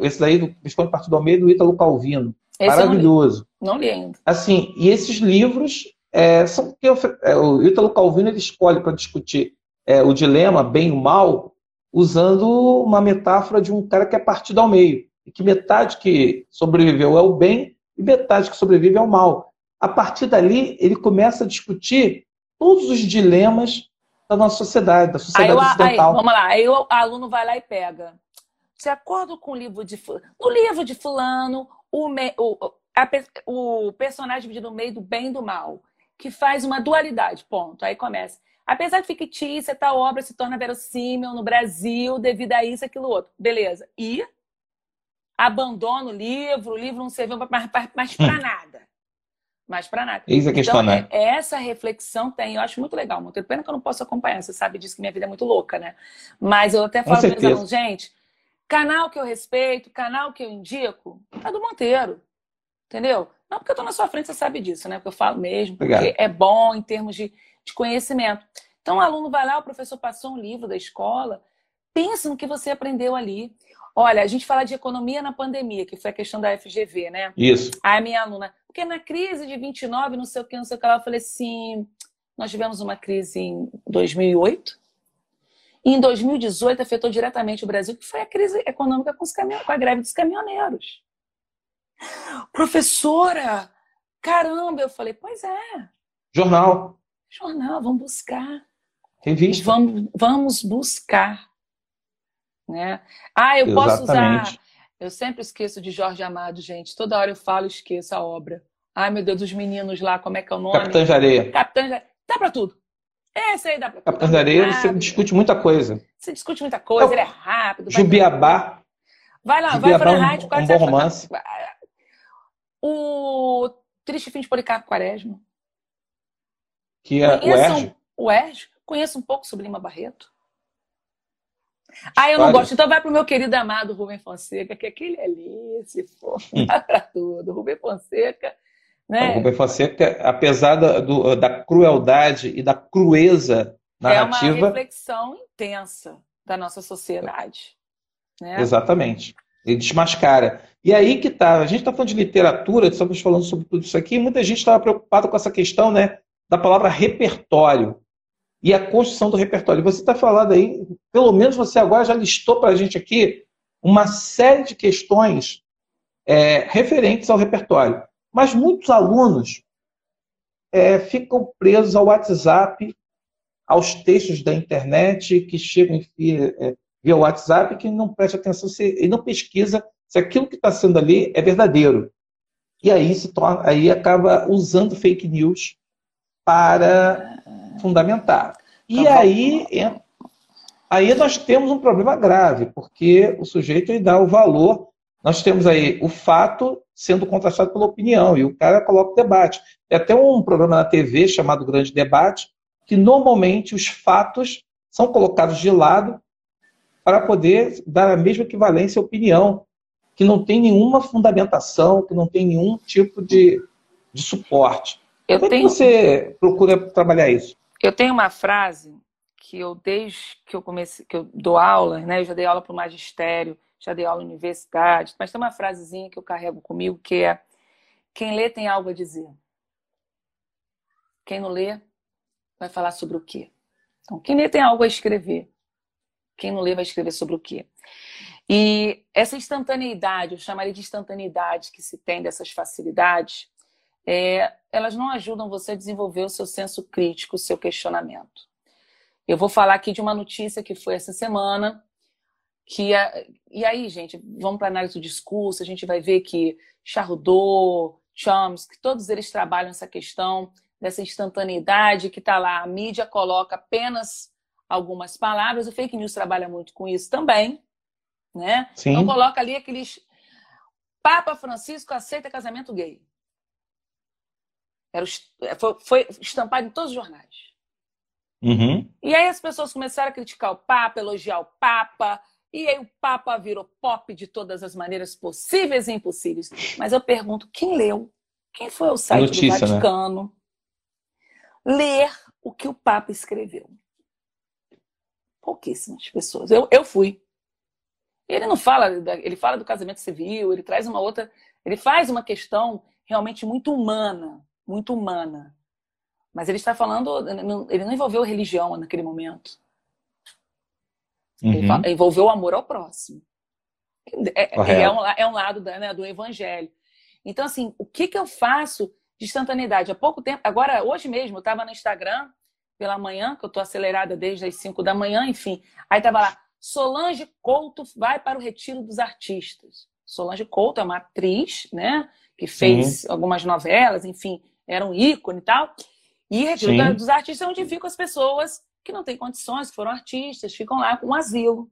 S1: esse daí do Visconde Partido ao Meio, do Ítalo Calvino. Esse Maravilhoso.
S2: Não li. não li ainda.
S1: Assim, e esses livros é, são que é, o Ítalo Calvino ele escolhe para discutir é, o dilema, bem e o mal, usando uma metáfora de um cara que é partido ao meio. E que metade que sobreviveu é o bem e metade que sobrevive ao mal. A partir dali, ele começa a discutir todos os dilemas da nossa sociedade, da sociedade aí, ocidental.
S2: Aí, vamos lá, aí o aluno vai lá e pega. De acordo com o livro de no livro de fulano, o, me, o, a, o personagem dividido no meio do bem e do mal, que faz uma dualidade, ponto. Aí começa. Apesar de fictícia, tal obra se torna verossímil no Brasil devido a isso, aquilo outro. Beleza. E abandona o livro, o livro não serviu mais, mais para hum. nada. Mais para nada.
S1: Eis a questão, então, né?
S2: É, essa reflexão tem, eu acho muito legal. Muito pena que eu não posso acompanhar. Você sabe disso que minha vida é muito louca, né? Mas eu até falo para os alunos, gente, canal que eu respeito, canal que eu indico, é do Monteiro. Entendeu? Não porque eu estou na sua frente, você sabe disso, né? Porque eu falo mesmo, porque Obrigado. é bom em termos de, de conhecimento. Então, o aluno vai lá, o professor passou um livro da escola, pensa no que você aprendeu ali. Olha, a gente fala de economia na pandemia, que foi a questão da FGV, né?
S1: Isso.
S2: Aí a minha aluna, porque na crise de 29, não sei o que, não sei o que lá, eu falei assim, nós tivemos uma crise em 2008, e em 2018 afetou diretamente o Brasil, que foi a crise econômica com, com a greve dos caminhoneiros. Professora, caramba, eu falei, pois é.
S1: Jornal.
S2: Jornal, vamos buscar.
S1: Revista.
S2: Vamos, vamos buscar. Né? Ah, eu Exatamente. posso usar. Eu sempre esqueço de Jorge Amado, gente. Toda hora eu falo esqueço a obra. Ai, meu Deus, dos meninos lá, como é que é o nome?
S1: Capitã de Areia.
S2: Capitã de Areia. Dá pra tudo. Esse aí dá pra tudo.
S1: Capitã de Areia, você discute muita coisa.
S2: Você discute muita coisa, é ele é rápido.
S1: Jubiabá.
S2: Vai lá,
S1: Jubiabá
S2: vai
S1: para a rádio. Um, um bom romance.
S2: O Triste Fim de Policarpo Quaresma.
S1: Que é o Erge?
S2: O Erge. Conheço um pouco sobre Lima Barreto. Ah, eu não gosto. Então vai para o meu querido amado Rubem Fonseca, que aquele ali, se for, para tudo. Rubem Fonseca. Né?
S1: O Rubem Fonseca, apesar da, do, da crueldade e da crueza narrativa. É
S2: uma reflexão intensa da nossa sociedade. Né?
S1: Exatamente. Ele desmascara. E aí que tá, a gente está falando de literatura, estamos falando sobre tudo isso aqui, muita gente estava preocupada com essa questão né, da palavra repertório e a construção do repertório. Você está falando aí, pelo menos você agora já listou para a gente aqui uma série de questões é, referentes ao repertório. Mas muitos alunos é, ficam presos ao WhatsApp, aos textos da internet que chegam via, é, via WhatsApp, que não presta atenção se, e não pesquisa se aquilo que está sendo ali é verdadeiro. E aí se torna, aí acaba usando fake news para fundamentar. E tá aí, aí nós temos um problema grave, porque o sujeito ele dá o valor. Nós temos aí o fato sendo contrastado pela opinião, e o cara coloca o debate. Tem até um programa na TV chamado Grande Debate, que normalmente os fatos são colocados de lado para poder dar a mesma equivalência à opinião que não tem nenhuma fundamentação, que não tem nenhum tipo de, de suporte. Eu Como tenho... é que você procura trabalhar isso?
S2: Eu tenho uma frase que eu, desde que eu comecei, que eu dou aula, né? Eu já dei aula para o magistério, já dei aula na universidade, mas tem uma frasezinha que eu carrego comigo que é quem lê tem algo a dizer. Quem não lê vai falar sobre o quê? Então, quem lê tem algo a escrever. Quem não lê vai escrever sobre o quê? E essa instantaneidade, eu chamaria de instantaneidade que se tem dessas facilidades, é, elas não ajudam você a desenvolver o seu senso crítico, o seu questionamento. Eu vou falar aqui de uma notícia que foi essa semana, que e aí, gente, vamos para análise do discurso, a gente vai ver que Charrodot, Chomsky, todos eles trabalham essa questão dessa instantaneidade que está lá. A mídia coloca apenas algumas palavras, o fake news trabalha muito com isso também, né? Sim. Então coloca ali aqueles Papa Francisco aceita casamento gay. Era, foi, foi estampado em todos os jornais.
S1: Uhum.
S2: E aí as pessoas começaram a criticar o Papa, elogiar o Papa, e aí o Papa virou pop de todas as maneiras possíveis e impossíveis. Mas eu pergunto, quem leu? Quem foi ao site Notícia, do né? Vaticano né? ler o que o Papa escreveu? Pouquíssimas pessoas. Eu, eu fui. Ele não fala, ele fala do casamento civil, ele traz uma outra, ele faz uma questão realmente muito humana, muito humana. Mas ele está falando, ele não envolveu religião naquele momento. Uhum. Ele envolveu o amor ao próximo. É, é, é, um, é um lado da, né, do evangelho. Então, assim, o que, que eu faço de instantaneidade? Há pouco tempo, agora, hoje mesmo, eu estava no Instagram pela manhã, que eu estou acelerada desde as 5 da manhã, enfim. Aí estava lá, Solange Couto vai para o Retiro dos Artistas. Solange Couto é uma atriz, né? Que fez Sim. algumas novelas, enfim, era um ícone e tal. E retiro dos artistas é onde ficam as pessoas que não têm condições, que foram artistas, ficam lá com um asilo.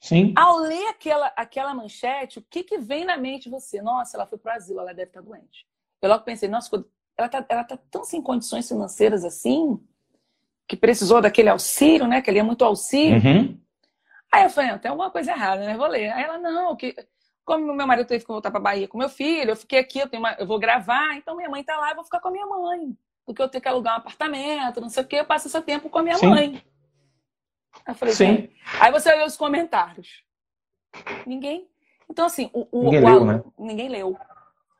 S1: Sim.
S2: Ao ler aquela, aquela manchete, o que, que vem na mente de você? Nossa, ela foi para o asilo, ela deve estar doente. Eu logo pensei, nossa, ela está ela tá tão sem condições financeiras assim, que precisou daquele auxílio, né? Que ele é muito auxílio.
S1: Uhum.
S2: Aí eu falei, tem alguma coisa errada, né? Vou ler. Aí ela, não, que como meu marido teve que voltar para Bahia com meu filho, eu fiquei aqui, eu, tenho uma, eu vou gravar, então minha mãe está lá, eu vou ficar com a minha mãe. Porque eu tenho que alugar um apartamento, não sei o quê, eu passo esse tempo com a minha
S1: Sim.
S2: mãe. Aí eu falei,
S1: Sim.
S2: Aí você olhou os comentários. Ninguém. Então, assim, o, o,
S1: ninguém
S2: o,
S1: leu, né?
S2: Ninguém leu.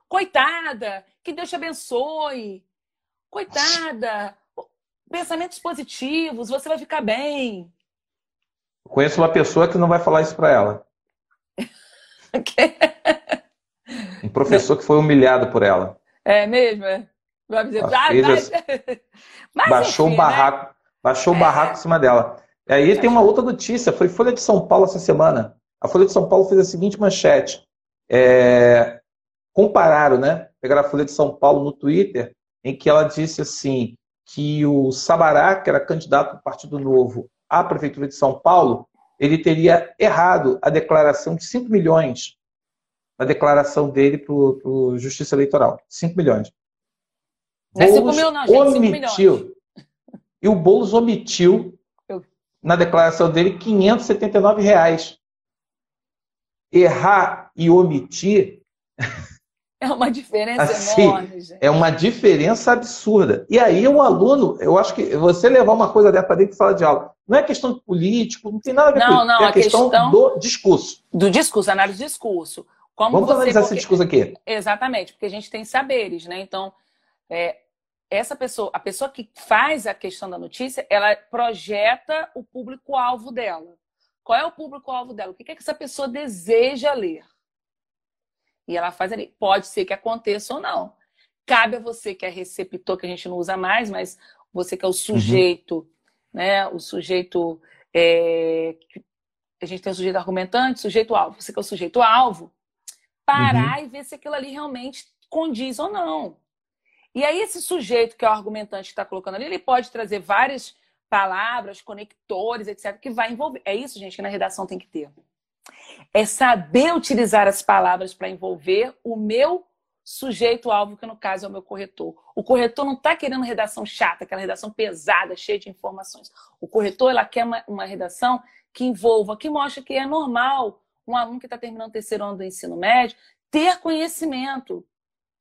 S2: Coitada, que Deus te abençoe. Coitada, pensamentos positivos, você vai ficar bem.
S1: Conheço uma pessoa que não vai falar isso para ela. um professor que foi humilhado por ela.
S2: É mesmo? É? Vai dizer, ah,
S1: mas... Mas, baixou enfim, o barraco, né? baixou o é. barraco em cima dela. E aí tem uma outra notícia, foi Folha de São Paulo essa semana. A Folha de São Paulo fez a seguinte manchete. É... Compararam, né? Pegaram a Folha de São Paulo no Twitter, em que ela disse assim que o Sabará, que era candidato do Partido Novo à Prefeitura de São Paulo, ele teria errado a declaração de 5 milhões na declaração dele para o Justiça Eleitoral. 5 milhões.
S2: Não é 5 mil, não, gente.
S1: Omitiu. E o Boulos omitiu na declaração dele 579 reais. Errar e omitir.
S2: É uma diferença assim, enorme, gente.
S1: É uma diferença absurda. E aí, um aluno, eu acho que você levar uma coisa dessa para dentro de sala de aula, não é questão de político, não tem nada a ver
S2: não,
S1: com isso.
S2: Não,
S1: é a questão, questão, do discurso.
S2: Do discurso, análise do discurso. Como
S1: Vamos
S2: você,
S1: analisar
S2: porque...
S1: esse discurso aqui.
S2: Exatamente, porque a gente tem saberes, né? Então, é, essa pessoa, a pessoa que faz a questão da notícia, ela projeta o público-alvo dela. Qual é o público-alvo dela? O que é que essa pessoa deseja ler? E ela faz ali. Pode ser que aconteça ou não. Cabe a você que é receptor, que a gente não usa mais, mas você que é o sujeito, uhum. né? O sujeito. É... A gente tem o sujeito argumentante, sujeito-alvo. Você que é o sujeito-alvo, parar uhum. e ver se aquilo ali realmente condiz ou não. E aí, esse sujeito que é o argumentante que está colocando ali, ele pode trazer várias palavras, conectores, etc., que vai envolver. É isso, gente, que na redação tem que ter. É saber utilizar as palavras para envolver o meu sujeito-alvo, que no caso é o meu corretor. O corretor não está querendo redação chata, aquela redação pesada, cheia de informações. O corretor ela quer uma, uma redação que envolva, que mostre que é normal um aluno que está terminando o terceiro ano do ensino médio ter conhecimento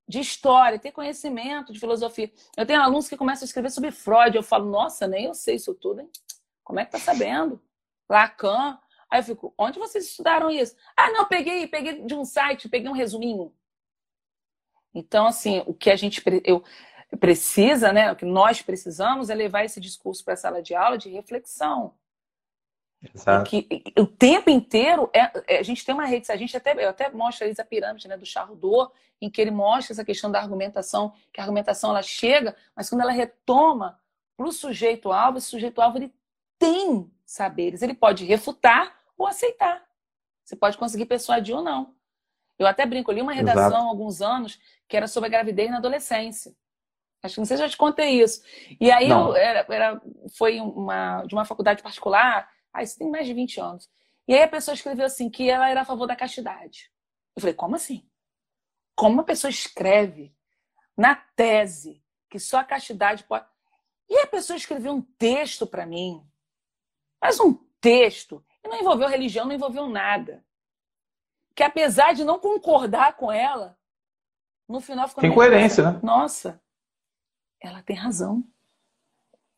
S2: de história, ter conhecimento de filosofia. Eu tenho alunos que começam a escrever sobre Freud, eu falo, nossa, nem eu sei isso tudo, hein? Como é que tá sabendo? Lacan. Aí eu fico, onde vocês estudaram isso? Ah, não, peguei, peguei de um site, peguei um resuminho. Então, assim, o que a gente eu, precisa, né, o que nós precisamos é levar esse discurso para a sala de aula de reflexão.
S1: Exato.
S2: Que, o tempo inteiro, é, é, a gente tem uma rede, a gente até, eu até mostro ali a pirâmide né, do Charrodot, em que ele mostra essa questão da argumentação, que a argumentação ela chega, mas quando ela retoma para o sujeito-alvo, esse sujeito-alvo ele tem saberes, ele pode refutar ou aceitar. Você pode conseguir persuadir ou não. Eu até brinco, eu li uma redação há alguns anos que era sobre a gravidez na adolescência. Acho que não sei se eu já te contei isso. E aí eu, era, era, foi uma, de uma faculdade particular, ah, isso tem mais de 20 anos. E aí a pessoa escreveu assim, que ela era a favor da castidade. Eu falei, como assim? Como uma pessoa escreve na tese que só a castidade pode. E a pessoa escreveu um texto para mim, mas um texto, e não envolveu religião, não envolveu nada. Que apesar de não concordar com ela, no final ficou.
S1: Tem coerência,
S2: né? Nossa, ela tem razão.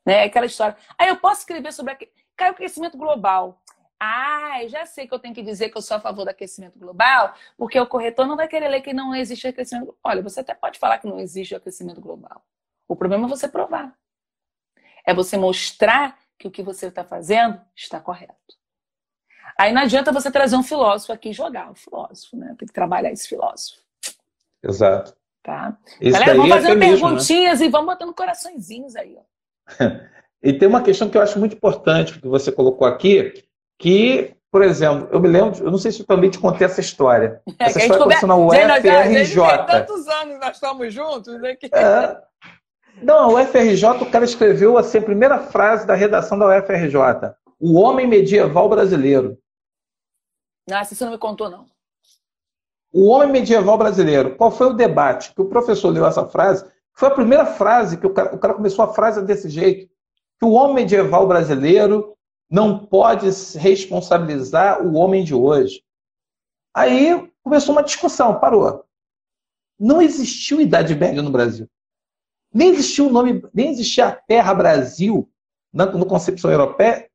S2: Né? Aquela história. Aí eu posso escrever sobre aquele. Caiu o aquecimento global. Ah, eu já sei que eu tenho que dizer que eu sou a favor do aquecimento global, porque o corretor não vai querer ler que não existe aquecimento global. Olha, você até pode falar que não existe aquecimento global. O problema é você provar. É você mostrar que o que você está fazendo está correto. Aí não adianta você trazer um filósofo aqui e jogar o filósofo, né? Tem que trabalhar esse filósofo.
S1: Exato.
S2: Tá? Galera, vamos fazendo é perguntinhas né? e vamos botando coraçõezinhos aí, ó.
S1: E tem uma questão que eu acho muito importante que você colocou aqui, que, por exemplo, eu me lembro, eu não sei se eu também te contei essa história.
S2: É,
S1: essa história aconteceu na UFRJ.
S2: tantos anos nós estamos juntos, né? Que...
S1: É. Não, o UFRJ, o cara escreveu assim, a primeira frase da redação da UFRJ. O homem medieval brasileiro.
S2: Ah, isso não me contou, não.
S1: O homem medieval brasileiro. Qual foi o debate? Que o professor leu essa frase. Foi a primeira frase que o cara, o cara começou a frase desse jeito. Que o homem medieval brasileiro não pode responsabilizar o homem de hoje. Aí começou uma discussão, parou. Não existiu Idade Média no Brasil. Nem existia o nome, nem existia a Terra Brasil na, no concepção europeia.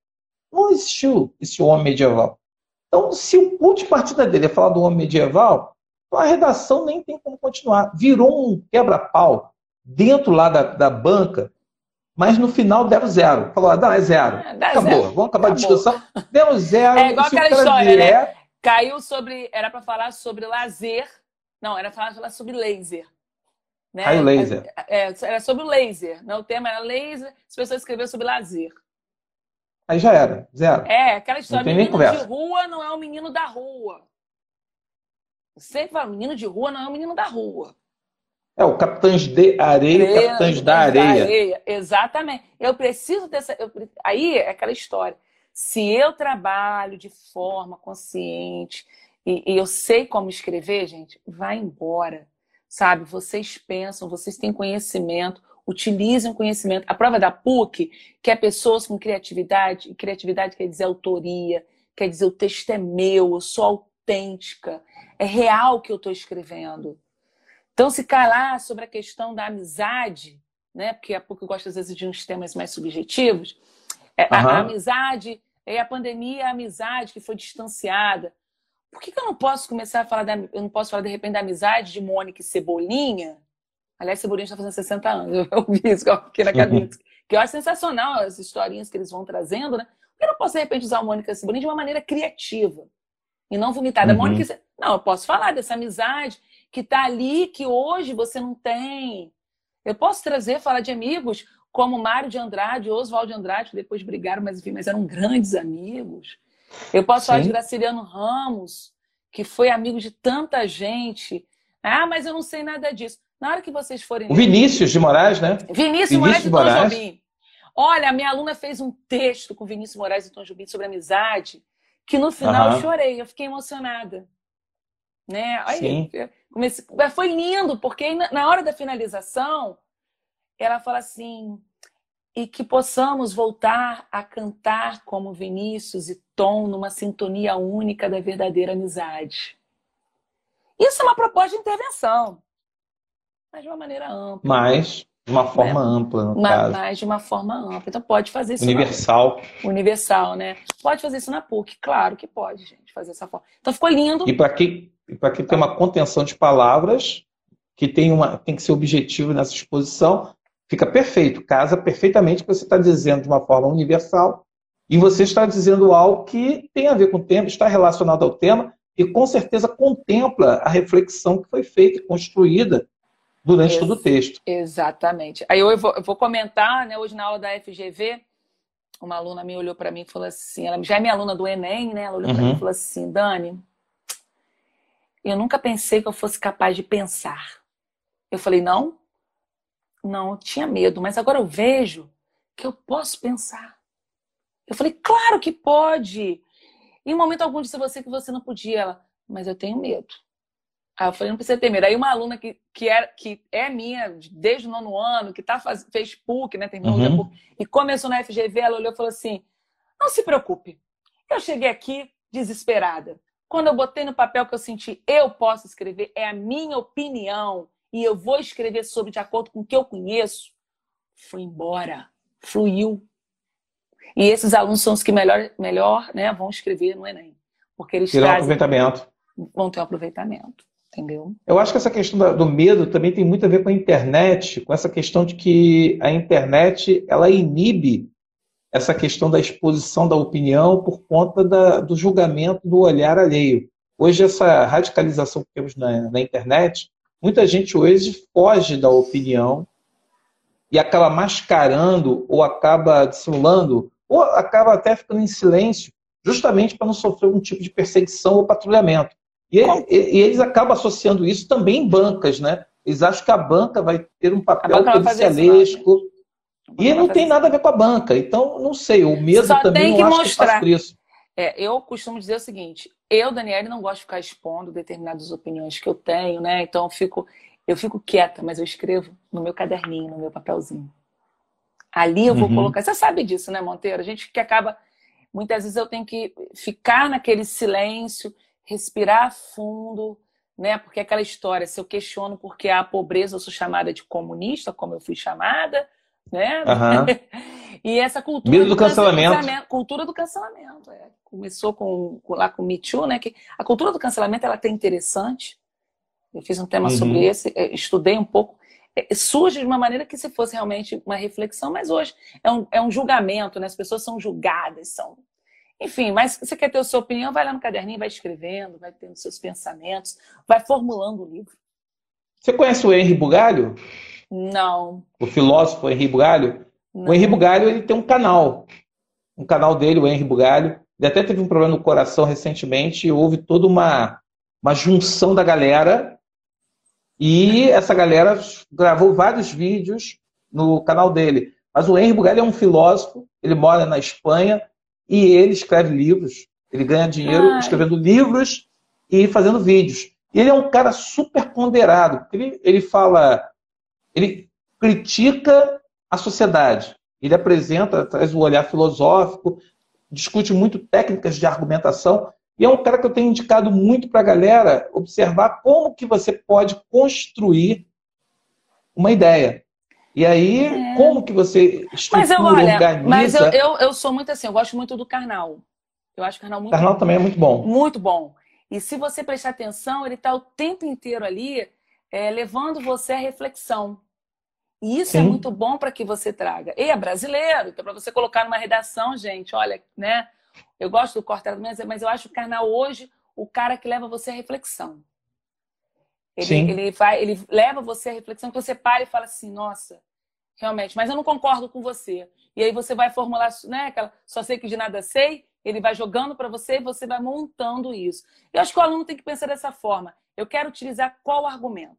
S1: Não existiu esse homem medieval. Então, se o ponto de partida dele é falar do homem medieval, então a redação nem tem como continuar. Virou um quebra-pau dentro lá da, da banca, mas no final deram zero. Falou, ah, não, é zero. É, Acabou, zero. vamos acabar Acabou. a discussão. Deu zero.
S2: É igual aquela história, né? Caiu sobre. Era para falar sobre lazer. Não, era para falar sobre laser.
S1: Né? Caiu laser.
S2: É, é, era sobre o laser. Né? O tema era laser, as pessoas escreveram sobre lazer.
S1: Aí já era, zero.
S2: É, aquela história, menino de rua não é o menino da rua. Sempre fala, menino de rua não é o menino da rua.
S1: É, o capitães de areia e capitães da areia. da areia.
S2: Exatamente. Eu preciso dessa. Eu, aí é aquela história. Se eu trabalho de forma consciente e, e eu sei como escrever, gente, vai embora. Sabe? Vocês pensam, vocês têm conhecimento, utilizem o conhecimento. A prova da PUC, que é pessoas com criatividade, e criatividade quer dizer autoria, quer dizer o texto é meu, eu sou autêntica, é real o que eu estou escrevendo. Então, se calar sobre a questão da amizade, né? Porque a PUC gosta às vezes de uns temas mais subjetivos, é, uhum. a, a, amizade, é a pandemia, a amizade que foi distanciada. Por que, que eu não posso começar a falar da, eu não posso falar de repente da amizade de Mônica e Cebolinha? Aliás, Cebolinha está fazendo 60 anos. Eu vi isso aqui na cabeça. que eu acho sensacional as historinhas que eles vão trazendo, né? Por que eu não posso, de repente, usar o Mônica e Cebolinha de uma maneira criativa? E não vomitada. Uhum. Mônica, não, eu posso falar dessa amizade que está ali, que hoje você não tem. Eu posso trazer, falar de amigos como Mário de Andrade, Oswaldo de Andrade, que depois brigaram, mas enfim, mas eram grandes amigos. Eu posso Sim. falar de Graciliano Ramos, que foi amigo de tanta gente. Ah, mas eu não sei nada disso. Na hora que vocês forem.
S1: O Vinícius de Moraes, né?
S2: Vinícius, Vinícius Moraes de Tom Moraes. Jobim. Olha, a minha aluna fez um texto com Vinícius Moraes e Tom Jobim sobre amizade, que no final uhum. eu chorei, eu fiquei emocionada. Né? Aí, comecei, foi lindo, porque na hora da finalização, ela fala assim: e que possamos voltar a cantar como Vinícius e Tom numa sintonia única da verdadeira amizade. Isso é uma proposta de intervenção, mas de uma maneira ampla.
S1: Mas de uma forma né? ampla, no
S2: mas,
S1: caso.
S2: Mas de uma forma ampla. Então pode fazer isso.
S1: Universal.
S2: Na... Universal, né? Pode fazer isso na PUC, claro que pode, gente, fazer essa forma. Então ficou lindo.
S1: E para que para que tenha uma contenção de palavras, que tem, uma, tem que ser objetivo nessa exposição, fica perfeito, casa perfeitamente o que você está dizendo de uma forma universal, e você está dizendo algo que tem a ver com o tema, está relacionado ao tema, e com certeza contempla a reflexão que foi feita e construída durante Ex todo o texto.
S2: Exatamente. Aí eu vou, eu vou comentar, né, hoje na aula da FGV, uma aluna me olhou para mim e falou assim, ela já é minha aluna do Enem, né? Ela olhou uhum. para mim e falou assim, Dani, eu nunca pensei que eu fosse capaz de pensar. Eu falei, não, não, eu tinha medo, mas agora eu vejo que eu posso pensar. Eu falei, claro que pode. Em momento algum disse você que você não podia. Ela, mas eu tenho medo. Aí eu falei, não precisa ter medo. Aí uma aluna que, que, é, que é minha desde o nono ano, que tá faz, fez PUC, né? Terminou uhum. PUC, e começou na FGV, ela olhou e falou assim: não se preocupe. Eu cheguei aqui desesperada. Quando eu botei no papel que eu senti, eu posso escrever, é a minha opinião, e eu vou escrever sobre de acordo com o que eu conheço, foi embora, fluiu. E esses alunos são os que melhor, melhor né, vão escrever no Enem. Porque eles
S1: Terão trazem, aproveitamento.
S2: Vão ter um aproveitamento. Entendeu?
S1: Eu acho que essa questão do medo também tem muito a ver com a internet, com essa questão de que a internet ela inibe essa questão da exposição da opinião por conta da, do julgamento do olhar alheio. Hoje, essa radicalização que temos na, na internet, muita gente hoje foge da opinião e acaba mascarando ou acaba dissimulando ou acaba até ficando em silêncio, justamente para não sofrer algum tipo de perseguição ou patrulhamento. E, e, eles acabam associando isso também em bancas, né? Eles acham que a banca vai ter um papel policialesco. E não tem nada a ver com a banca. Então, não sei, o medo Só também tem que não mostrar. acho que isso.
S2: É, eu costumo dizer o seguinte: eu, Daniela, não gosto de ficar expondo determinadas opiniões que eu tenho, né? Então eu fico, eu fico quieta, mas eu escrevo no meu caderninho, no meu papelzinho. Ali eu vou uhum. colocar. Você sabe disso, né, Monteiro? A gente que acaba. Muitas vezes eu tenho que ficar naquele silêncio, respirar fundo, né? Porque aquela história, se eu questiono porque há pobreza, eu sou chamada de comunista, como eu fui chamada, né?
S1: Uhum.
S2: e essa cultura
S1: Medo do, cancelamento. cancelamento.
S2: Cultura do cancelamento. É. Começou com, com, lá com o Me Too, né? Que a cultura do cancelamento ela é interessante. Eu fiz um tema uhum. sobre esse, é, estudei um pouco. É, surge de uma maneira que se fosse realmente uma reflexão, mas hoje é um, é um julgamento, né? As pessoas são julgadas, são enfim, mas você quer ter a sua opinião, vai lá no caderninho, vai escrevendo, vai tendo seus pensamentos, vai formulando o livro.
S1: Você conhece o Henri Bugalho?
S2: Não.
S1: O filósofo Henri Bugalho? Não. O Henri Bugalho ele tem um canal. Um canal dele, o Henri Bugalho. Ele até teve um problema no coração recentemente e houve toda uma, uma junção da galera. E essa galera gravou vários vídeos no canal dele. Mas o Henri Bugalho é um filósofo, ele mora na Espanha e ele escreve livros. Ele ganha dinheiro Ai. escrevendo livros e fazendo vídeos. Ele é um cara super ponderado. Ele, ele fala ele critica a sociedade. Ele apresenta, traz o olhar filosófico, discute muito técnicas de argumentação. E é um cara que eu tenho indicado muito para a galera observar como que você pode construir uma ideia. E aí, é. como que você estrutura, mas eu, olha, organiza...
S2: Mas eu, eu, eu, sou muito assim, eu gosto muito do Karnal. Eu acho o Karnal muito
S1: Karnal também é muito bom.
S2: Muito bom. E se você prestar atenção, ele está o tempo inteiro ali é, levando você à reflexão. E isso é Sim. é muito bom para que você traga. E é brasileiro, então para você colocar numa redação, gente, olha, né? Eu gosto do Cortella, mas eu acho o Carnal hoje o cara que leva você à reflexão. Ele, ele, vai, ele leva você à reflexão que você para e fala assim, nossa, realmente, mas eu não concordo com você. E aí você vai formular, né, aquela, só sei que de nada sei, ele vai jogando para você e você vai montando isso. Eu acho que o aluno tem que pensar dessa forma. Eu quero utilizar qual argumento?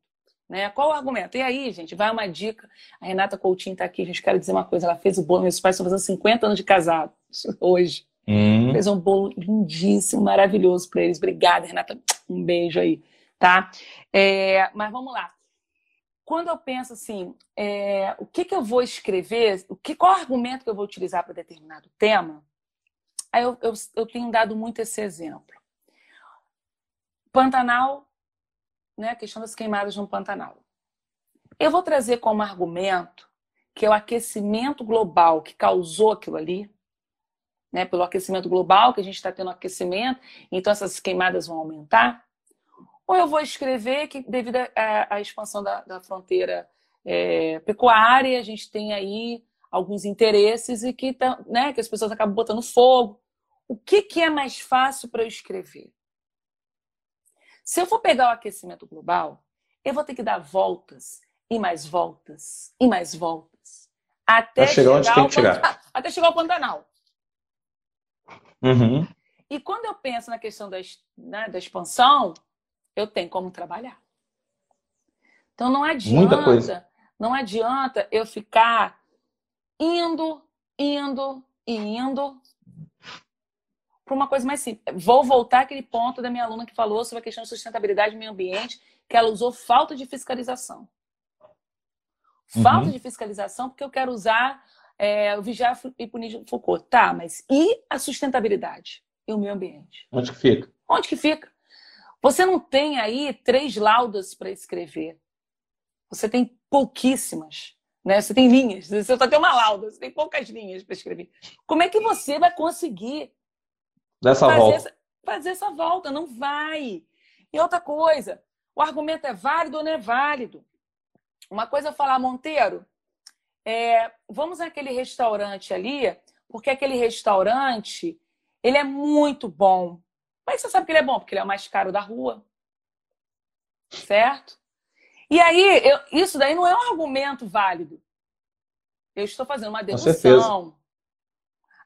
S2: Né? Qual o argumento? E aí, gente, vai uma dica. A Renata Coutinho está aqui, gente. Quero dizer uma coisa: ela fez o bolo. Meus pais estão fazendo 50 anos de casado hoje. Hum. Fez um bolo lindíssimo, maravilhoso para eles. Obrigada, Renata. Um beijo aí, tá? É, mas vamos lá. Quando eu penso assim, é, o que, que eu vou escrever, o que, qual argumento que eu vou utilizar para determinado tema, aí eu, eu, eu tenho dado muito esse exemplo. Pantanal né, a questão das queimadas no Pantanal. Eu vou trazer como argumento que é o aquecimento global que causou aquilo ali, né, pelo aquecimento global, que a gente está tendo aquecimento, então essas queimadas vão aumentar. Ou eu vou escrever que, devido à expansão da, da fronteira é, pecuária, a gente tem aí alguns interesses e que, tá, né, que as pessoas acabam botando fogo. O que, que é mais fácil para eu escrever? Se eu for pegar o aquecimento global, eu vou ter que dar voltas e mais voltas e mais voltas até chegar, chegar, ao chegar. até chegar ao Pantanal.
S1: Uhum.
S2: E quando eu penso na questão da, né, da expansão, eu tenho como trabalhar. Então não adianta, não adianta eu ficar indo, indo e indo para uma coisa mais simples. Vou voltar àquele ponto da minha aluna que falou sobre a questão de sustentabilidade e meio ambiente, que ela usou falta de fiscalização. Falta uhum. de fiscalização, porque eu quero usar é, o vigiar e punir Foucault. Tá, mas e a sustentabilidade e o meio ambiente?
S1: Onde que fica?
S2: Onde que fica? Você não tem aí três laudas para escrever. Você tem pouquíssimas. Né? Você tem linhas. Você só tem uma lauda, você tem poucas linhas para escrever. Como é que você vai conseguir
S1: Dessa
S2: fazer
S1: volta.
S2: Essa, fazer essa volta, não vai. E outra coisa, o argumento é válido ou não é válido? Uma coisa é falar, Monteiro, é, vamos naquele restaurante ali, porque aquele restaurante, ele é muito bom. Mas você sabe que ele é bom? Porque ele é o mais caro da rua. Certo? E aí, eu, isso daí não é um argumento válido. Eu estou fazendo uma dedução.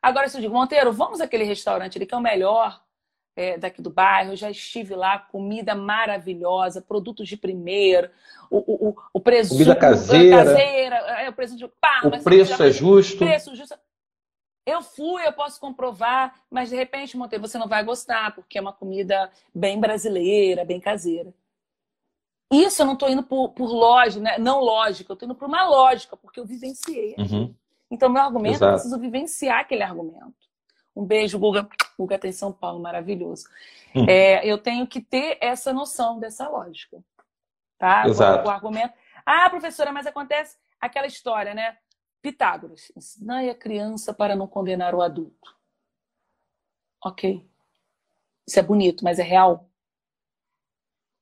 S2: Agora, se eu digo, Monteiro, vamos àquele restaurante ali que é o melhor é, daqui do bairro, já estive lá, comida maravilhosa, produtos de primeira, o, o, o preço
S1: comida caseira,
S2: caseira é, o preço de pá,
S1: o preço é justo.
S2: Preço justo. Eu fui, eu posso comprovar, mas de repente, Monteiro, você não vai gostar, porque é uma comida bem brasileira, bem caseira. Isso eu não estou indo por, por lógica, né? não lógica, eu estou indo por uma lógica, porque eu vivenciei.
S1: Uhum.
S2: Então, meu argumento, Exato. eu preciso vivenciar aquele argumento. Um beijo, Guga. Guga tem São Paulo, maravilhoso. Hum. É, eu tenho que ter essa noção dessa lógica. Tá?
S1: Exato.
S2: O, o argumento. Ah, professora, mas acontece aquela história, né? Pitágoras. Ensinai a criança para não condenar o adulto. Ok. Isso é bonito, mas é real?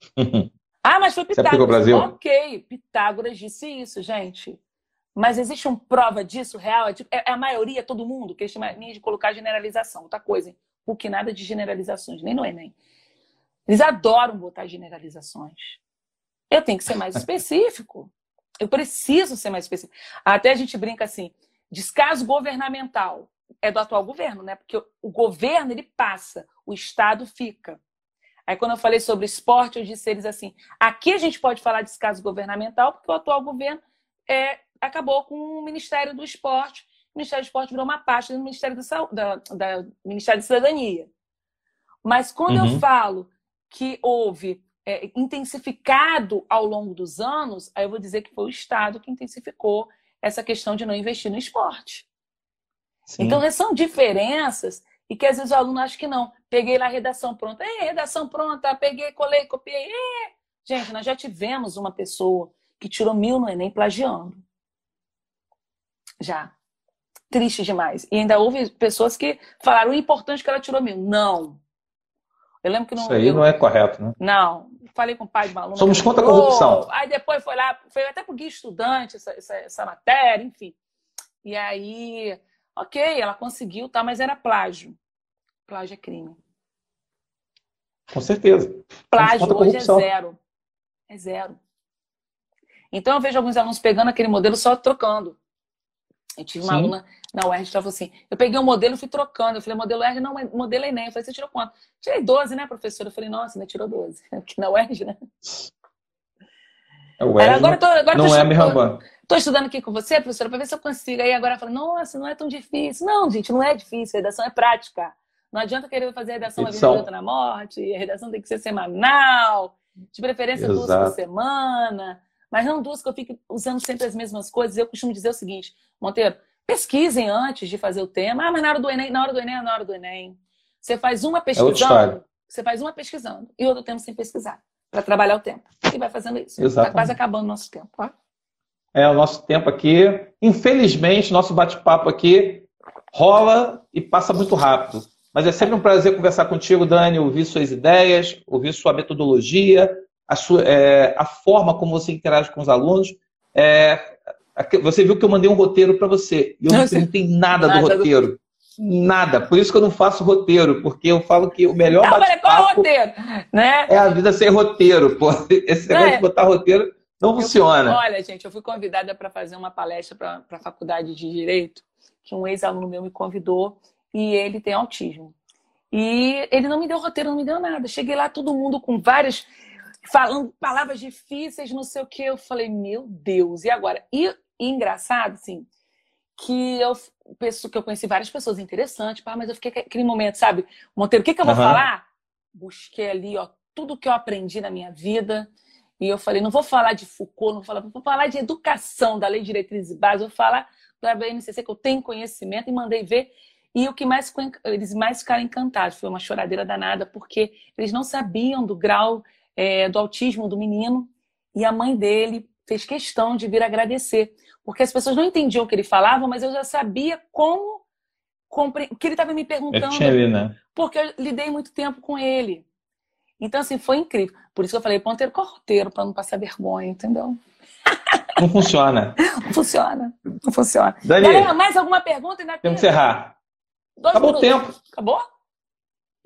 S2: ah, mas foi Pitágoras.
S1: Brasil?
S2: Ok, Pitágoras disse isso, gente. Mas existe uma prova disso real? É, tipo, é, é a maioria, todo mundo, que eles têm de colocar generalização. Outra coisa, porque nada de generalizações, nem no Enem. Eles adoram botar generalizações. Eu tenho que ser mais específico. Eu preciso ser mais específico. Até a gente brinca assim, descaso governamental é do atual governo, né? Porque o governo ele passa, o Estado fica. Aí quando eu falei sobre esporte, eu disse eles assim: aqui a gente pode falar de descaso governamental, porque o atual governo é, acabou com o Ministério do Esporte. O Ministério do Esporte virou uma parte do Ministério da, Saúde, da, da Ministério da Cidadania. Mas quando uhum. eu falo que houve é, intensificado ao longo dos anos, aí eu vou dizer que foi o Estado que intensificou essa questão de não investir no esporte. Sim. Então, são diferenças e que às vezes o aluno acha que não. Peguei lá a redação pronta. É, redação pronta, peguei, colei, copiei. É. Gente, nós já tivemos uma pessoa que tirou mil no Enem plagiando. Já. Triste demais. E ainda houve pessoas que falaram o importante é que ela tirou mil. Não. Eu lembro que não.
S1: Isso aí eu... não é correto, né?
S2: Não. Falei com o pai de uma aluna.
S1: Somos contra a corrupção.
S2: Aí depois foi lá, foi até por guia estudante essa, essa, essa, matéria, enfim. E aí, ok, ela conseguiu, tá, mas era plágio. Plágio é crime.
S1: Com certeza.
S2: Plágio hoje é zero. É zero. Então eu vejo alguns alunos pegando aquele modelo só trocando. Eu tive uma Sim. aluna na UERJ que falou assim: eu peguei um modelo e fui trocando. Eu falei, modelo UERJ, não, modelo Enem. Eu falei, você tirou quanto? Tirei 12, né, professora? Eu falei, nossa, ainda tirou 12. Aqui na UERJ, né?
S1: É UERJ, agora tô, agora não tô, é a
S2: mesma Estou estudando aqui com você, professora, para ver se eu consigo. Aí agora fala, nossa, não é tão difícil. Não, gente, não é difícil. A redação é prática. Não adianta querer fazer a redação uma vez outra na morte. A redação tem que ser semanal, de preferência Exato. duas por semana. Mas não duas que eu fique usando sempre as mesmas coisas. Eu costumo dizer o seguinte, Monteiro, pesquisem antes de fazer o tema. Ah, mas na hora do Enem, na hora do Enem é na hora do Enem. Você faz uma é pesquisando, você faz uma pesquisando e outro tempo sem pesquisar, para trabalhar o tempo. E vai fazendo isso. Está quase acabando o nosso tempo. Ó.
S1: É, o nosso tempo aqui, infelizmente, nosso bate-papo aqui rola e passa muito rápido. Mas é sempre um prazer conversar contigo, Dani, ouvir suas ideias, ouvir sua metodologia, a, sua, é, a forma como você interage com os alunos. É, você viu que eu mandei um roteiro para você. E eu não, não tem nada, nada, do roteiro. Do... Nada. Por isso que eu não faço roteiro, porque eu falo que o melhor não, bate-papo qual roteiro? Né? é a vida sem roteiro. Pô. Esse negócio é. de botar roteiro não eu funciona.
S2: Fui, olha, gente, eu fui convidada para fazer uma palestra para a faculdade de Direito, que um ex-aluno meu me convidou, e ele tem autismo. E ele não me deu roteiro, não me deu nada. Cheguei lá, todo mundo com várias falando palavras difíceis, não sei o que. Eu falei, meu Deus, e agora? E, e engraçado, assim, que eu penso que eu conheci várias pessoas interessantes, pá, mas eu fiquei aquele momento, sabe? Monteiro, o que, que eu vou uhum. falar? Busquei ali, ó, tudo que eu aprendi na minha vida. E eu falei, não vou falar de Foucault, não vou falar, vou falar de educação, da lei de diretrizes e bases, vou falar da BNCC, que eu tenho conhecimento, e mandei ver. E o que mais eles mais ficaram encantados foi uma choradeira danada, porque eles não sabiam do grau é, do autismo do menino e a mãe dele fez questão de vir agradecer, porque as pessoas não entendiam o que ele falava, mas eu já sabia como o que ele estava me perguntando,
S1: ali, né?
S2: porque eu lidei muito tempo com ele. Então, assim, foi incrível. Por isso que eu falei, ponteiro com roteiro, para não passar vergonha, entendeu?
S1: Não funciona.
S2: não funciona. Não funciona. Mais alguma pergunta?
S1: Temos que encerrar. Acabou minutos. o tempo.
S2: Acabou?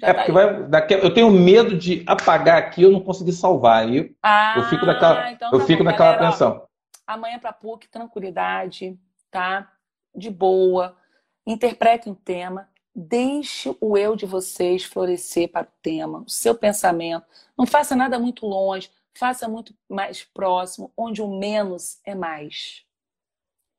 S1: Já é, tá porque vai, daqui, eu tenho medo de apagar aqui e eu não conseguir salvar. Aí
S2: ah,
S1: eu fico naquela, então, eu tá fico bom, naquela galera, apreensão.
S2: Ó, amanhã para PUC, tranquilidade, tá? De boa. Interpretem o tema. Deixe o eu de vocês florescer para o tema, o seu pensamento. Não faça nada muito longe, faça muito mais próximo, onde o menos é mais.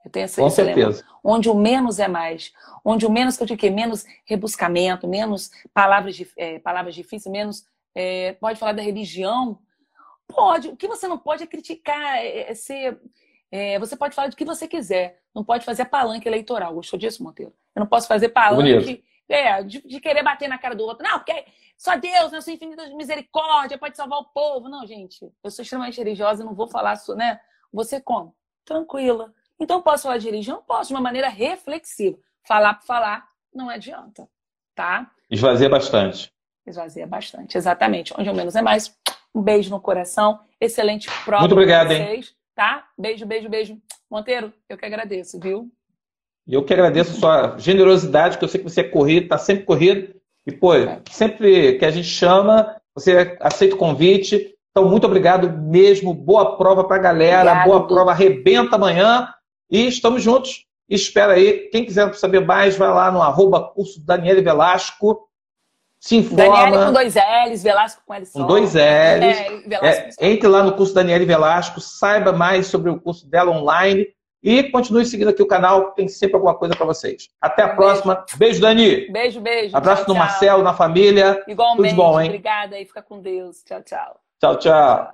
S1: Eu tenho essa Com certeza.
S2: Onde o menos é mais. Onde o menos, que eu digo que menos rebuscamento, menos palavras, é, palavras difíceis, menos. É, pode falar da religião? Pode. O que você não pode é criticar, é, é ser. É, você pode falar do que você quiser. Não pode fazer palanque eleitoral. Gostou disso, Monteiro? Eu não posso fazer palanque é, de, de, querer bater na cara do outro. Não, porque só Deus, na sua infinita misericórdia, pode salvar o povo. Não, gente. Eu sou extremamente religiosa, não vou falar, né? Você como? Tranquila então, posso falar de religião? Posso, de uma maneira reflexiva. Falar por falar não adianta, tá?
S1: Esvazia bastante.
S2: Esvazia bastante, exatamente. Onde o menos é mais. Um beijo no coração. Excelente prova
S1: Muito obrigado, vocês, hein?
S2: Tá? Beijo, beijo, beijo. Monteiro, eu que agradeço, viu?
S1: Eu que agradeço a sua generosidade, que eu sei que você é corrido, tá sempre corrido. E, pô, é. sempre que a gente chama, você aceita o convite. Então, muito obrigado mesmo. Boa prova para a galera. Obrigado, Boa prova. Arrebenta amanhã. E estamos juntos. Espera aí. Quem quiser saber mais, vai lá no arroba curso Daniele Velasco. Se informa.
S2: Daniele com dois L's, Velasco com L só.
S1: Com dois L's. É, é, entre lá no curso Daniele Velasco, saiba mais sobre o curso dela online e continue seguindo aqui o canal, tem sempre alguma coisa para vocês. Até a próxima. Beijo. Dani.
S2: Beijo, beijo.
S1: Abraço tchau, no tchau. Marcelo, na família.
S2: Igualmente. Tudo bom, hein? Obrigada e fica com Deus. Tchau, tchau.
S1: Tchau, tchau.